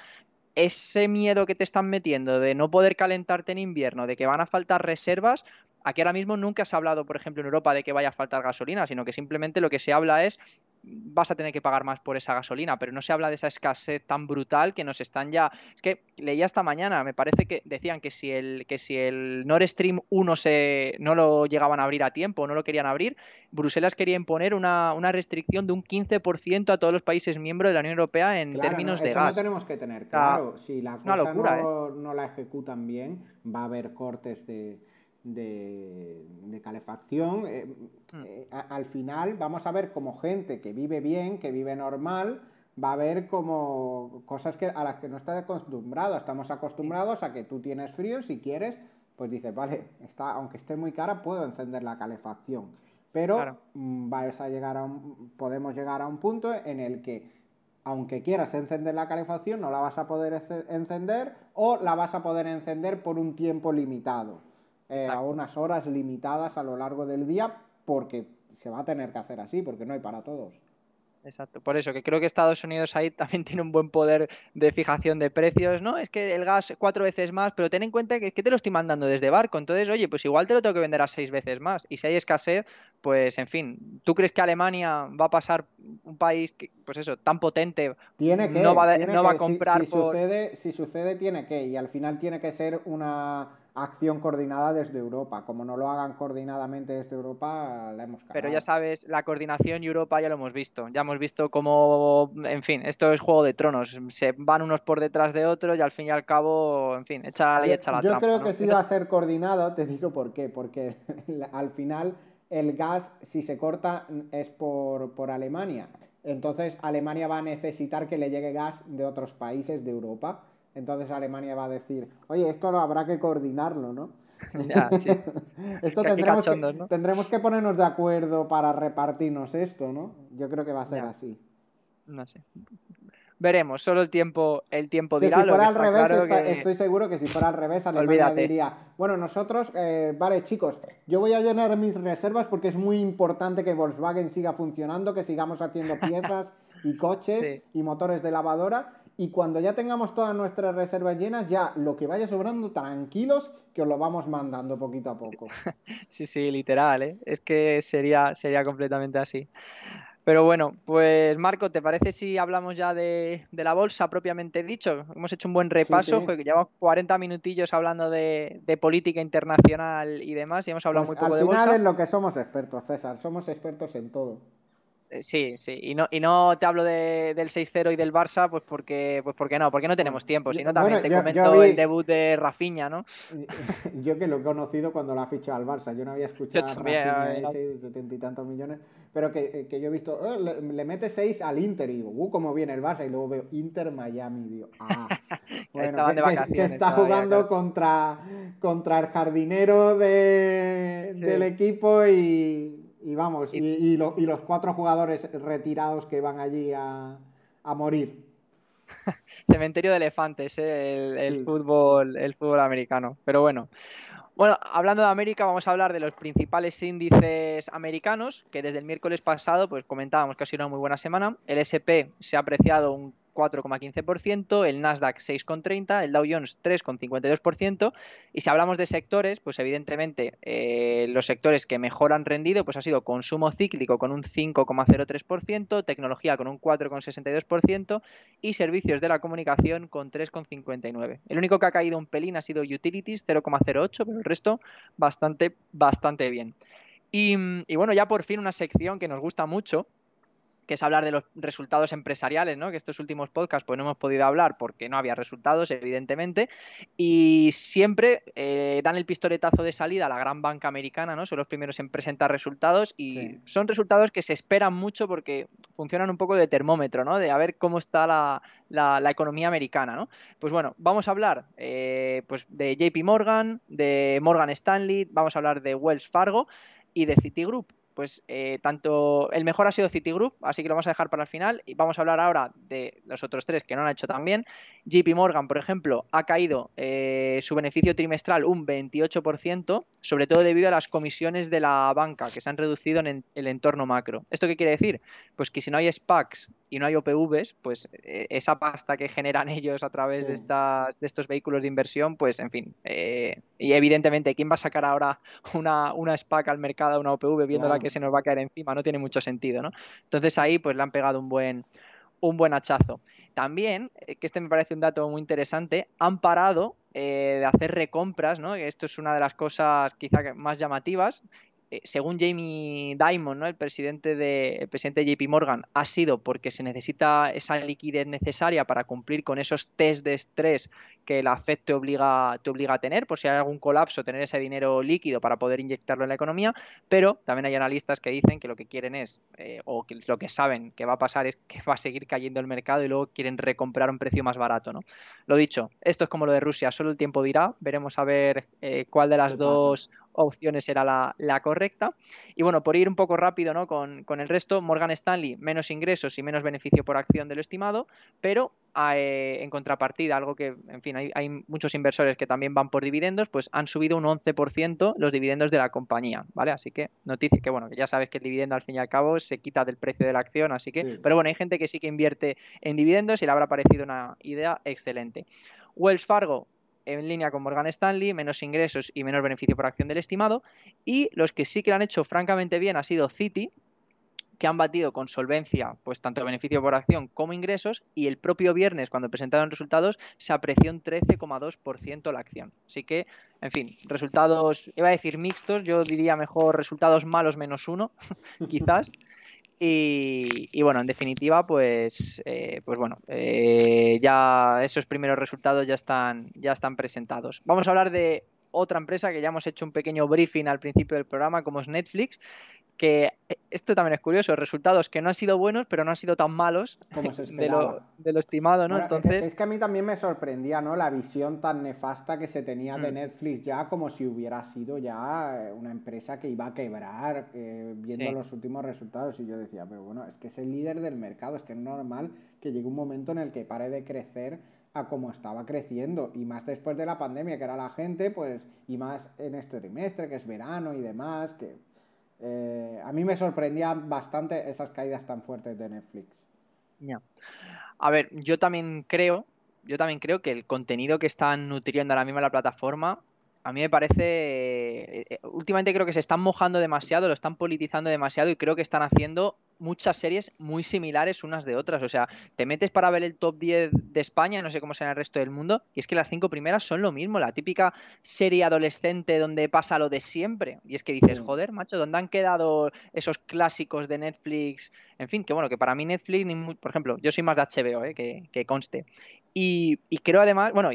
ese miedo que te están metiendo de no poder calentarte en invierno, de que van a faltar reservas, aquí ahora mismo nunca se ha hablado, por ejemplo, en Europa de que vaya a faltar gasolina, sino que simplemente lo que se habla es vas a tener que pagar más por esa gasolina, pero no se habla de esa escasez tan brutal que nos están ya. Es que leía esta mañana, me parece que decían que si el, que si el Nord Stream 1 se, no lo llegaban a abrir a tiempo, no lo querían abrir, Bruselas quería imponer una, restricción de un 15% a todos los países miembros de la Unión Europea en términos de eso gas. no tenemos que tener claro. si la cosa no, ¿eh? no la ejecutan bien, va a haber cortes de de, calefacción. Eh, mm. eh, al final vamos a ver como gente que vive bien, que vive normal, va a ver como cosas que, a las que no está acostumbrado. Estamos acostumbrados a que tú tienes frío, si quieres, pues dices, vale, está, aunque esté muy cara, puedo encender la calefacción. Pero mm, vais a llegar a podemos llegar a un punto en el que aunque quieras encender la calefacción, no la vas a poder encender o la vas a poder encender por un tiempo limitado. Eh, a unas horas limitadas a lo largo del día porque se va a tener que hacer así, porque no hay para todos. Exacto, por eso que creo que Estados Unidos ahí también tiene un buen poder de fijación de precios, ¿no? Es que el gas cuatro veces más, pero ten en cuenta que, que te lo estoy mandando desde barco, entonces, oye, pues igual te lo tengo que vender a seis veces más. Y si hay escasez, pues en fin, ¿tú crees que Alemania va a pasar un país que, pues eso, tan potente? Tiene que, no va, tiene no va a comprar si, si por... sucede, si sucede, tiene que, y al final tiene que ser una acción coordinada desde Europa. Como no lo hagan coordinadamente desde Europa, la hemos cagado. Pero ya sabes, la coordinación y Europa ya lo hemos visto. Ya hemos visto cómo, en fin, esto es Juego de Tronos. Se van unos por detrás de otros y al fin y al cabo, en fin, echa la ley, echa la Yo trampa. creo ¿no? que sí va a ser coordinado, te digo por qué. Porque al final el gas, si se corta, es por, por Alemania. Entonces Alemania va a necesitar que le llegue gas de otros países de Europa. Entonces Alemania va a decir, oye, esto lo habrá que coordinarlo, ¿no? Ya, sí. esto tendremos, cachondos, que, ¿no? tendremos que ponernos de acuerdo para repartirnos esto, ¿no? Yo creo que va a ser Ya. así. No sé. Veremos, solo el tiempo, el tiempo Que dirá. si fuera al revés, claro está- que- estoy seguro que si fuera al revés, Alemania Olvídate. diría, bueno, nosotros, eh, vale chicos, yo voy a llenar mis reservas porque es muy importante que Volkswagen siga funcionando, que sigamos haciendo piezas y coches Sí. y motores de lavadora. Y cuando ya tengamos todas nuestras reservas llenas, ya lo que vaya sobrando, tranquilos, que os lo vamos mandando poquito a poco. Sí, sí, literal, ¿eh? Es que sería, sería completamente así. Pero bueno, pues Marco, ¿te parece si hablamos ya de, de la bolsa propiamente dicho? Hemos hecho un buen repaso, sí. fue que llevamos 40 minutillos hablando de, de política internacional y demás, y hemos hablado Pues muy poco al de final bolsa. es lo que somos expertos, César, somos expertos en todo. Eh, Sí, sí, y no, y no te hablo de- del 6-0 y del Barça, pues porque, pues porque no, porque no tenemos tiempo, sino también bueno, te yo- comento yo vi- el debut de Rafinha, ¿no? Yo que lo he conocido cuando lo ha fichado al Barça, yo no había escuchado a también, Rafinha eh, ese setenta y tantos millones, pero que, que yo he visto, "Eh, le, le mete seis al Inter y digo, uh, cómo viene el Barça, y luego veo Inter Miami, digo, ah, bueno, que, de está jugando contra, contra el jardinero de- Sí. del equipo y, y vamos, Y- y, y lo- y los cuatro jugadores retirados que van allí a, a morir. Cementerio de elefantes, ¿eh? el, el Sí. fútbol, el fútbol americano. Pero bueno. Bueno, hablando de América, vamos a hablar de los principales índices americanos, que desde el miércoles pasado, pues comentábamos que ha sido una muy buena semana. El SP se ha apreciado un 4,15%, el Nasdaq 6,30%, el Dow Jones 3,52%. Y si hablamos de sectores, pues evidentemente eh, los sectores que mejor han rendido pues ha sido consumo cíclico con un 5,03%, tecnología con un 4,62% y servicios de la comunicación con 3,59. El único que ha caído un pelín ha sido utilities 0,08, pero el resto bastante, bastante bien. Y, y bueno, ya por fin una sección que nos gusta mucho, que es hablar de los resultados empresariales, ¿no? Que estos últimos podcasts pues no hemos podido hablar porque no había resultados, evidentemente, y siempre eh, dan el pistoletazo de salida a la gran banca americana, ¿no? Son los primeros en presentar resultados y Sí. son resultados que se esperan mucho porque funcionan un poco de termómetro, ¿no? De a ver cómo está la, la- la economía americana, ¿no? Pues bueno, vamos a hablar eh, pues de JP Morgan, de Morgan Stanley, vamos a hablar de Wells Fargo y de Citigroup. Pues eh, tanto el mejor ha sido Citigroup, así que lo vamos a dejar para el final. Y vamos a hablar ahora de los otros tres que no han hecho tan bien. JP Morgan, por ejemplo, ha caído eh, su beneficio trimestral un 28%, sobre todo debido a las comisiones de la banca que se han reducido en el entorno macro. ¿Esto qué quiere decir? Pues que si no hay SPACs y no hay OPVs, pues eh, esa pasta que generan ellos a través de, estas, de estos vehículos de inversión, pues en fin. y evidentemente, ¿quién va a sacar ahora una, una SPAC al mercado, una OPV, viendo la. Que se nos va a caer encima? No tiene mucho sentido, ¿no? Entonces ahí pues le han pegado un buen, un buen hachazo. También, eh, que este me parece un dato muy interesante, han parado eh, de hacer recompras, ¿no? Esto es una de las cosas quizá más llamativas. Eh, según Jamie Dimon, ¿no? el, presidente de, el presidente de JP Morgan, ha sido porque se necesita esa liquidez necesaria para cumplir con esos test de estrés que la FED te obliga, te obliga a tener, por si hay algún colapso, tener ese dinero líquido para poder inyectarlo en la economía, pero también hay analistas que dicen que lo que quieren es, eh, o que lo que saben que va a pasar es que va a seguir cayendo el mercado y luego quieren recomprar a un precio más barato, ¿no? Lo dicho, esto es como lo de Rusia, solo el tiempo dirá, veremos a ver eh, cuál de las dos opciones era la, la correcta. Y bueno, por ir un poco rápido ¿no? con, con el resto, Morgan Stanley, menos ingresos y menos beneficio por acción de lo estimado, pero eh, en contrapartida, algo que, en fin, hay, hay, muchos inversores que también van por dividendos, pues han subido un 11% los dividendos de la compañía, ¿vale? Así que noticia que, bueno, que ya sabes que el dividendo al fin y al cabo se quita del precio de la acción, así que, sí. pero bueno, hay gente que sí que invierte en dividendos y le habrá parecido una idea excelente. Wells Fargo, en línea con Morgan Stanley, menos ingresos y menor beneficio por acción del estimado. Y los que sí que lo han hecho francamente bien ha sido Citi, que han batido con solvencia, pues tanto beneficio por acción como ingresos, y el propio viernes, cuando presentaron resultados, se apreció un 13,2% la acción. Así que, en fin, resultados, iba a decir mixtos, yo diría mejor resultados malos menos uno, quizás. Y, bueno, en definitiva, pues, eh, pues bueno, eh, ya esos primeros resultados ya están, ya están presentados. Vamos a hablar de otra empresa que ya hemos hecho un pequeño briefing al principio del programa, como es Netflix, que eh, esto también es curioso, resultados que no han sido buenos, pero no han sido tan malos Como se de, lo, de, lo, estimado, ¿no? Bueno, Entonces... Es que a mí también me sorprendía, ¿no? La visión tan nefasta que se tenía de Mm. Netflix ya como si hubiera sido ya eh, una empresa que iba a quebrar eh, viendo Sí. los últimos resultados y yo decía, pero bueno, es que es el líder del mercado, es que es normal que llegue un momento en el que pare de crecer a como estaba creciendo y más después de la pandemia que era la gente pues y más en este trimestre que es verano y demás que eh, a mí me sorprendía bastante esas caídas tan fuertes de Netflix. A ver, yo también creo, yo también creo que el contenido que están nutriendo ahora mismo la plataforma, a mí me parece, eh, eh, últimamente creo que se están mojando demasiado, lo están politizando demasiado y creo que están haciendo muchas series muy similares unas de otras. O sea, te metes para ver el top 10 de España, no sé cómo será el resto del mundo, y es que las cinco primeras son lo mismo, la típica serie adolescente donde pasa lo de siempre. Y es que dices, Sí. joder, macho, ¿dónde han quedado esos clásicos de Netflix? En fin, que bueno, que para mí Netflix, por ejemplo, yo soy más de HBO, eh, que, que conste. Y, y creo además, bueno,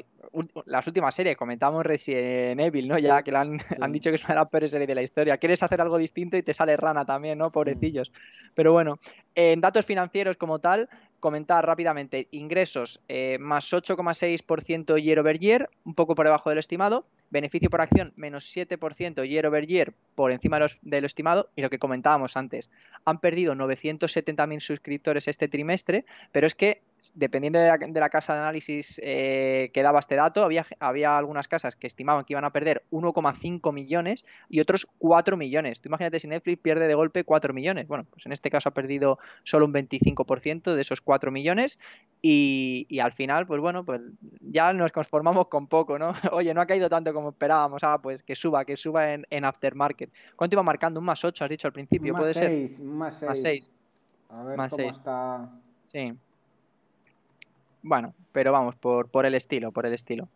las últimas series, comentamos Resident Evil, ¿no? Ya que la han, han dicho que es una de las peores series de la historia. Quieres hacer algo distinto y te sale rana también, ¿no? Pobrecillos. Pero bueno, en datos financieros como tal, comentar rápidamente, ingresos eh, más 8,6% year over year, un poco por debajo de lo estimado, beneficio por acción menos 7% year over year por encima de, los- de lo estimado, y lo que comentábamos antes, han perdido 970.000 suscriptores este trimestre, pero es que dependiendo de la, de la casa de análisis eh, que daba este dato, había, había algunas casas que estimaban que iban a perder 1,5 millones y otros 4 millones. Tú imagínate si Netflix pierde de golpe 4 millones. Bueno, pues en este caso ha perdido solo un 25% de esos 4 millones y, y al final, pues bueno, pues ya nos conformamos con poco, ¿no? Oye, no ha caído tanto como esperábamos. Ah, pues que suba, que suba en, en aftermarket. ¿Cuánto iba marcando? Un más 8, has dicho al principio, más puede ser. seis, Más 6. Más 6. A ver Más cómo seis. está. Sí. Bueno, pero vamos, por, por el estilo, por el estilo.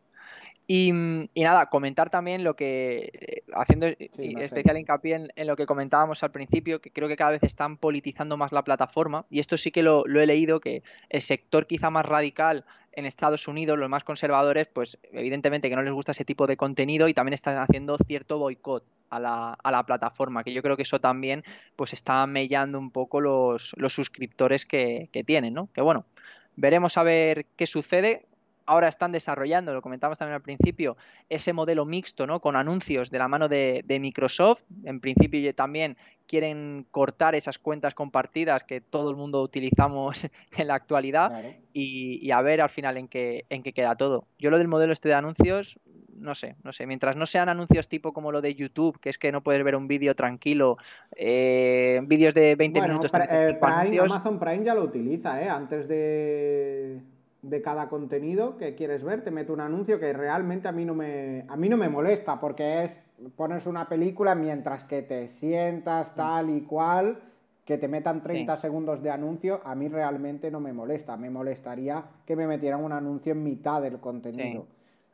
Y, y nada, comentar también lo que, eh, haciendo Sí, especial hincapié en, en lo que comentábamos al principio, que creo que cada vez están politizando más la plataforma, y esto sí que lo, lo he leído, que el sector quizá más radical en Estados Unidos, los más conservadores, pues evidentemente que no les gusta ese tipo de contenido y también están haciendo cierto boicot a la, a la plataforma, que yo creo que eso también pues está mellando un poco los, los suscriptores que, que tienen, ¿no? Que bueno, veremos a ver qué sucede. Ahora están desarrollando, lo comentamos también al principio, ese modelo mixto, ¿no? Con anuncios de la mano de, de Microsoft. En principio también quieren cortar esas cuentas compartidas que todo el mundo utilizamos en la actualidad Claro. y, y a ver al final en qué, en qué queda todo. Yo lo del modelo este de anuncios, no sé, no sé. Mientras no sean anuncios tipo como lo de YouTube, que es que no puedes ver un vídeo tranquilo, eh, vídeos de 20 Bueno, minutos, Pri- eh, 35 Prime. Amazon Prime ya lo utiliza, ¿eh? Antes de, de cada contenido que quieres ver, te mete un anuncio que realmente a mí no me, a mí no me molesta, porque es pones una película mientras que te Mm. sientas tal y cual, que te metan 30 segundos de anuncio, a mí realmente no me molesta. Me molestaría que me metieran un anuncio en mitad del contenido.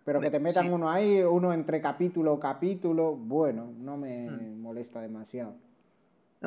Pero que te metan Sí. uno ahí, uno entre capítulo o capítulo, bueno, no me Mm. molesta demasiado.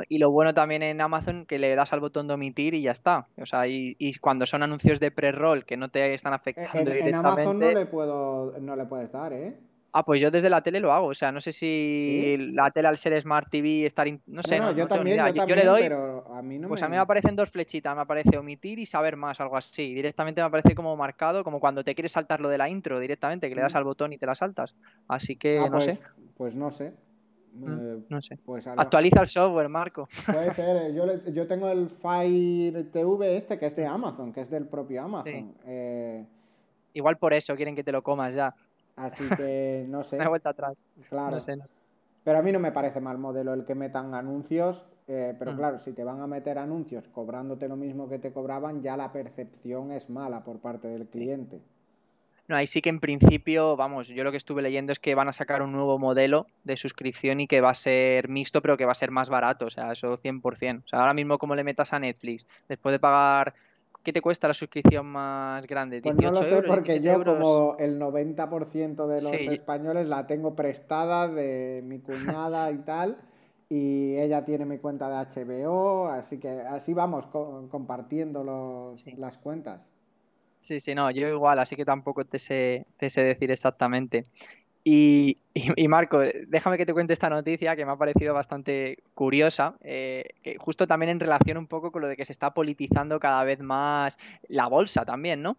Y lo bueno también en Amazon que le das al botón de omitir y ya está. O sea, y, y cuando son anuncios de pre-roll que no te están En, afectando en Amazon no directamente. le puedo, no le puedes dar, ¿eh? Ah, pues yo desde la tele lo hago. O sea, no sé si ¿Sí? la tele al ser Smart TV estar. in- No sé, no, no, no, yo también, yo Yo, yo también, le doy. pero a mí no Pues me... a mí me aparecen dos flechitas, me aparece omitir y saber más, algo así. Directamente me aparece como marcado, como cuando te quieres saltar lo de la intro directamente, que le das Mm. al botón y te la saltas. Así que Ah, no pues, sé. pues no sé. Mm, Eh, no sé. pues Actualiza el software, Marco. Puede ser, eh, yo, le- yo tengo el Fire TV este que es de Amazon, que es del propio Amazon. Sí. Eh, Igual por eso quieren que te lo comas ya. Así que no sé, hay vuelta atrás. claro. No sé. no. Pero a mí no me parece mal modelo el que metan anuncios, eh, pero Mm. claro, si te van a meter anuncios cobrándote lo mismo que te cobraban, ya la percepción es mala por parte del cliente. No, ahí sí que en principio, vamos, yo lo que estuve leyendo es que van a sacar un nuevo modelo de suscripción y que va a ser mixto, pero que va a ser más barato, o sea, eso 100%. O sea, ahora mismo como le metas a Netflix, después de pagar, ¿qué te cuesta la suscripción más grande? Pues no 18 lo sé euros, porque 17 yo euros. como el 90% de los Sí. españoles la tengo prestada de mi cuñada y tal, y ella tiene mi cuenta de HBO, así que así vamos co- compartiendo los- Sí. las cuentas. Sí, sí, no, yo igual, así que tampoco te sé, te sé decir exactamente. Y, Marco, déjame que te cuente esta noticia que me ha parecido bastante curiosa, eh, que justo también en relación un poco con lo de que se está politizando cada vez más la bolsa también, ¿no?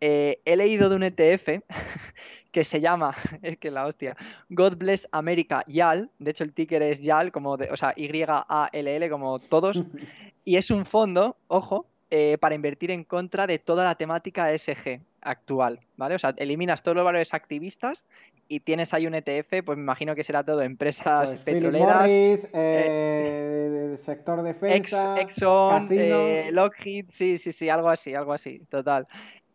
Eh, he leído de un ETF que se llama, es que la hostia, God Bless America YAL, de hecho el ticker es YAL, como de, o sea, Y-A-L-L como todos, y es un fondo, ojo, eh, para invertir en contra de toda la temática ESG actual, ¿vale? O sea, eliminas todos los valores activistas y tienes ahí un ETF, pues me imagino que será todo empresas Pues petroleras, Morris, eh, el sector Ex, defensa, Exxon, casinos. eh, Lockheed, sí, sí, sí, algo así, algo así, total.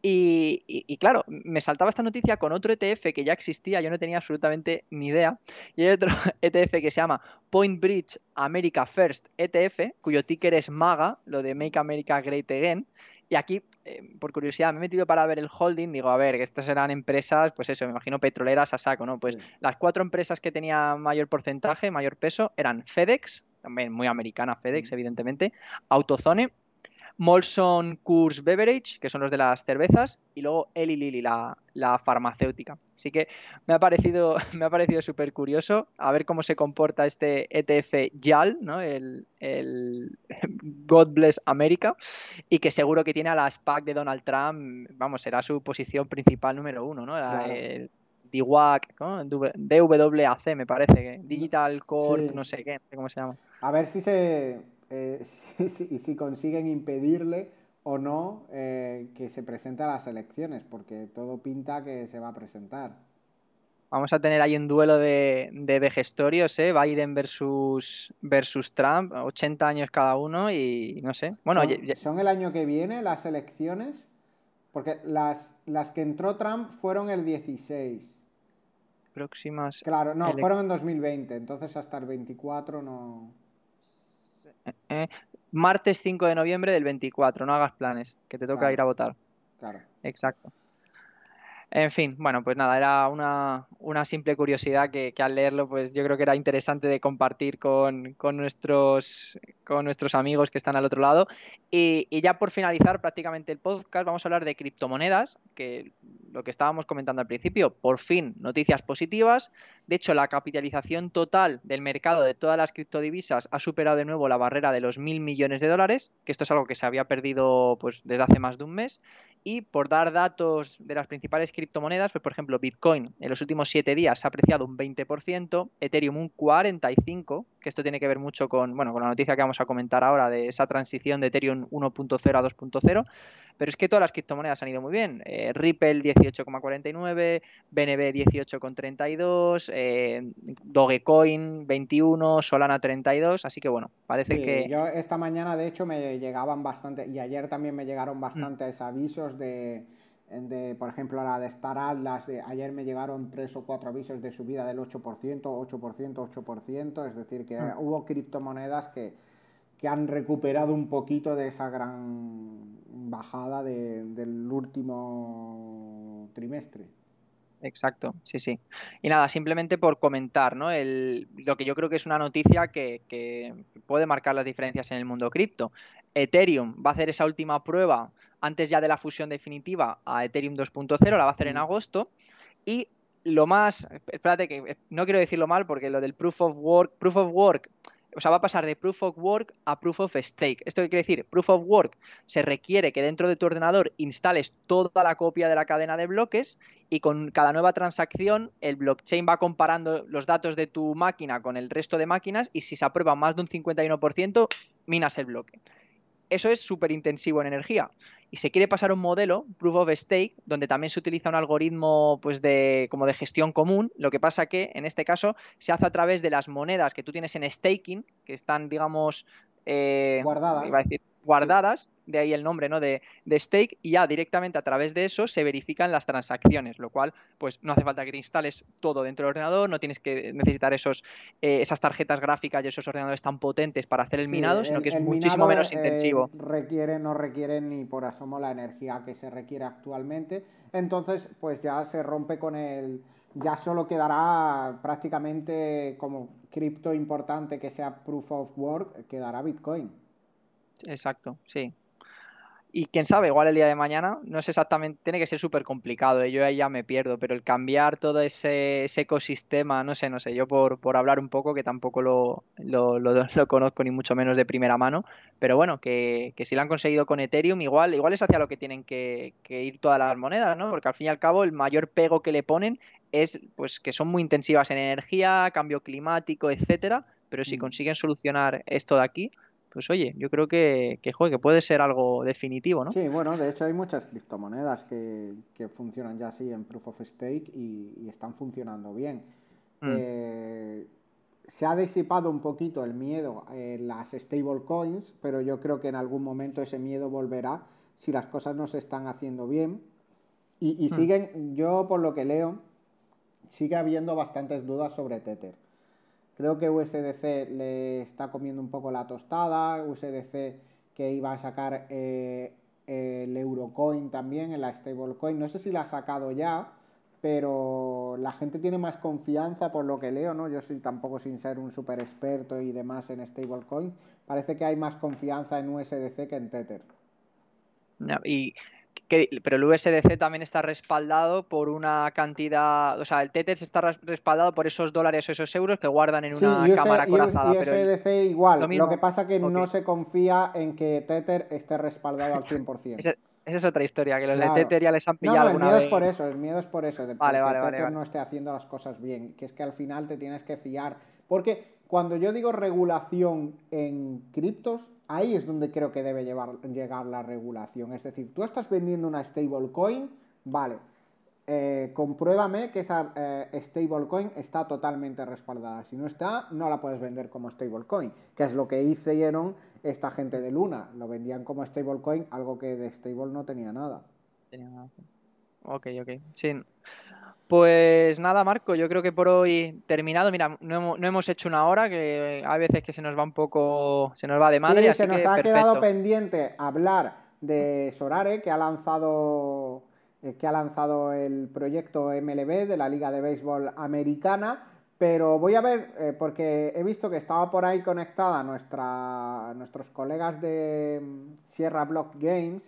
Y, y- y claro, me saltaba esta noticia con otro ETF que ya existía, yo no tenía absolutamente ni idea. Y hay otro ETF que se llama Point Bridge America First ETF, cuyo ticker es MAGA, lo de Make America Great Again. Y aquí, eh, por curiosidad, me he metido para ver el holding, digo, a ver, que estas eran empresas, pues eso, me imagino petroleras a saco, ¿no? Pues Sí. las cuatro empresas que tenían mayor porcentaje, mayor peso, eran FedEx, también muy americana FedEx, Mm. evidentemente, Autozone, Molson Coors Beverage, que son los de las cervezas, y luego Eli Lilly, la, la farmacéutica. Así que me ha parecido, me ha parecido súper curioso a ver cómo se comporta este ETF YAL, ¿no? El, el God Bless America, y que seguro que tiene a la SPAC de Donald Trump, vamos, será su posición principal número uno, ¿no? La- Claro. el DWAC, ¿no? DWAC me parece, Digital Corp, Sí. no sé qué, no sé cómo se llama. A ver si se eh, si, si- si consiguen impedirle o no eh, que se presente a las elecciones, porque todo pinta que se va a presentar. Vamos a tener ahí un duelo de, de vejestorios, ¿eh? Biden versus, versus Trump, 80 años cada uno y no sé. Bueno, ¿Son, son el año que viene las elecciones? Porque las, las que entró Trump fueron el 16. próximas. Claro, no, fueron en 2020, entonces hasta el 24 no... eh, martes 5 de noviembre del 24, no hagas planes, que te toca Claro. ir a votar. Claro. Exacto. En fin, bueno, pues nada, era una, una simple curiosidad que, al leerlo, pues yo creo que era interesante de compartir con, con nuestros, con nuestros amigos que están al otro lado. Y, y ya por finalizar prácticamente el podcast, vamos a hablar de criptomonedas, que lo que estábamos comentando al principio, por fin, noticias positivas. De hecho, la capitalización total del mercado de todas las criptodivisas ha superado de nuevo la barrera de los mil millones de dólares, que esto es algo que se había perdido pues, desde hace más de un mes. Y por dar datos de las principales criptomonedas, pues por ejemplo, Bitcoin. En los últimos 7 días se ha apreciado un 20%, Ethereum un 45%, que esto tiene que ver mucho con, bueno, con la noticia que vamos a comentar ahora de esa transición de Ethereum 1.0 a 2.0, pero es que todas las criptomonedas han ido muy bien. Eh, Ripple 18,49, BNB 18,32, eh, Dogecoin 21, Solana 32, así que bueno, parece Sí, que... yo esta mañana de hecho me llegaban bastante, y ayer también me llegaron bastantes avisos de, de, por ejemplo, la de Star Atlas, de, ayer me llegaron tres o cuatro avisos de subida del 8%, 8%, 8%, es decir, que Mm. hubo criptomonedas que, que han recuperado un poquito de esa gran bajada de- del último trimestre. Exacto, sí, sí. Y nada, simplemente por comentar, ¿no? El, lo que yo creo que es una noticia que, que puede marcar las diferencias en el mundo cripto. Ethereum va a hacer esa última prueba antes ya de la fusión definitiva a Ethereum 2.0, la va a hacer en agosto. Y lo más, espérate que no quiero decirlo mal porque lo del proof of work, proof of work o sea, va a pasar de Proof of Work a Proof of Stake. ¿Esto qué quiere decir? Proof of Work se requiere que dentro de tu ordenador instales toda la copia de la cadena de bloques y con cada nueva transacción el blockchain va comparando los datos de tu máquina con el resto de máquinas y si se aprueba más de un 51%, minas el bloque. Eso es súper intensivo en energía y se quiere pasar a un modelo, Proof of Stake, donde también se utiliza un algoritmo pues de, como de gestión común. Lo que pasa que en este caso se hace a través de las monedas que tú tienes en staking, que están, digamos, eh, guardadas. Iba a decir, guardadas, de ahí el nombre ¿no? de, stake, y ya directamente a través de eso se verifican las transacciones, lo cual pues no hace falta que te instales todo dentro del ordenador, no tienes que necesitar esos, eh, esas tarjetas gráficas y esos ordenadores tan potentes para hacer el minado, sino que es muchísimo menos intensivo. Requiere, no requiere ni por asomo la energía que se requiere actualmente, entonces pues ya se rompe con el... Ya solo quedará prácticamente como cripto importante que sea proof of work, quedará Bitcoin. Exacto, sí. Y quién sabe, igual el día de mañana, no es exactamente, tiene que ser súper complicado, ¿eh? yo ahí ya me pierdo, pero el cambiar todo ese, ecosistema, no sé, no sé, yo por, por hablar un poco, que tampoco lo, lo, lo, conozco ni mucho menos de primera mano, pero bueno, que, que si lo han conseguido con Ethereum, igual, igual es hacia lo que tienen que, que, ir todas las monedas, ¿no? Porque al fin y al cabo el mayor pego que le ponen es pues que son muy intensivas en energía, cambio climático, etcétera, pero si mm. consiguen solucionar esto de aquí, pues oye, yo creo que, que, que puede ser algo definitivo, ¿no? Sí, bueno, de hecho hay muchas criptomonedas que, funcionan ya así en Proof of Stake y, están funcionando bien. Mm. Eh, se ha disipado un poquito el miedo en las stablecoins, pero yo creo que en algún momento ese miedo volverá si las cosas no se están haciendo bien. Y, y mm. siguen, yo por lo que leo, sigue habiendo bastantes dudas sobre Tether. Creo que USDC le está comiendo un poco la tostada. USDC que iba a sacar eh, el Eurocoin también en la stablecoin. No sé si la ha sacado ya, pero la gente tiene más confianza por lo que leo, ¿no? Yo soy tampoco sin ser un super experto y demás en stablecoin. Parece que hay más confianza en USDC que en Tether. y pero el USDC también está respaldado por una cantidad, o sea, el Tether está respaldado por esos dólares o esos euros que guardan en una cámara corazada. Y USDC igual, lo, que pasa que no se confía en que Tether esté respaldado al 100%. Esa, es otra historia, que los de Tether ya les han pillado no, el miedo es por eso, el miedo es por eso, de que Tether no esté haciendo las cosas bien, que es que al final te tienes que fiar, porque cuando yo digo regulación en criptos, ahí es donde creo que debe llegar la regulación. Es decir, tú estás vendiendo una stablecoin, vale, eh, compruébame que esa eh, stablecoin está totalmente respaldada. Si no está, no la puedes vender como stablecoin, que es lo que hicieron esta gente de Luna. Lo vendían como stablecoin, algo que de stable no tenía nada. Tenía nada. Ok, ok. Sí. Pues nada, Marco, yo creo que por hoy terminado. Mira, no hemos, hecho una hora, que hay veces que se nos va un poco, se nos va de madre. Sí, se nos ha quedado pendiente hablar de Sorare, que ha lanzado eh, que ha lanzado el proyecto MLB de la Liga de Béisbol Americana. Pero voy a ver, eh, porque he visto que estaba por ahí conectada nuestra, nuestros colegas de mm, Sierra Block Games.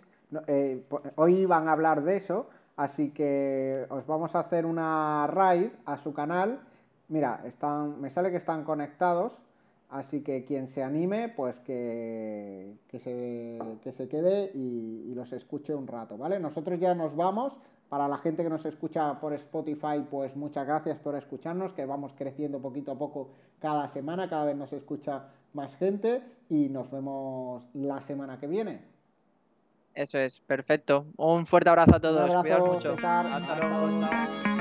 Eh, hoy iban a hablar de eso. Así que os vamos a hacer una raid a su canal. Mira, están, me sale que están conectados. Así que quien se anime, pues que, que, se, que se, quede y, los escuche un rato, ¿vale? Nosotros ya nos vamos. Para la gente que nos escucha por Spotify, pues muchas gracias por escucharnos, que vamos creciendo poquito a poco cada semana, cada vez nos escucha más gente y nos vemos la semana que viene. Eso es, perfecto. Un fuerte abrazo a todos. Cuidaos mucho. Hasta luego.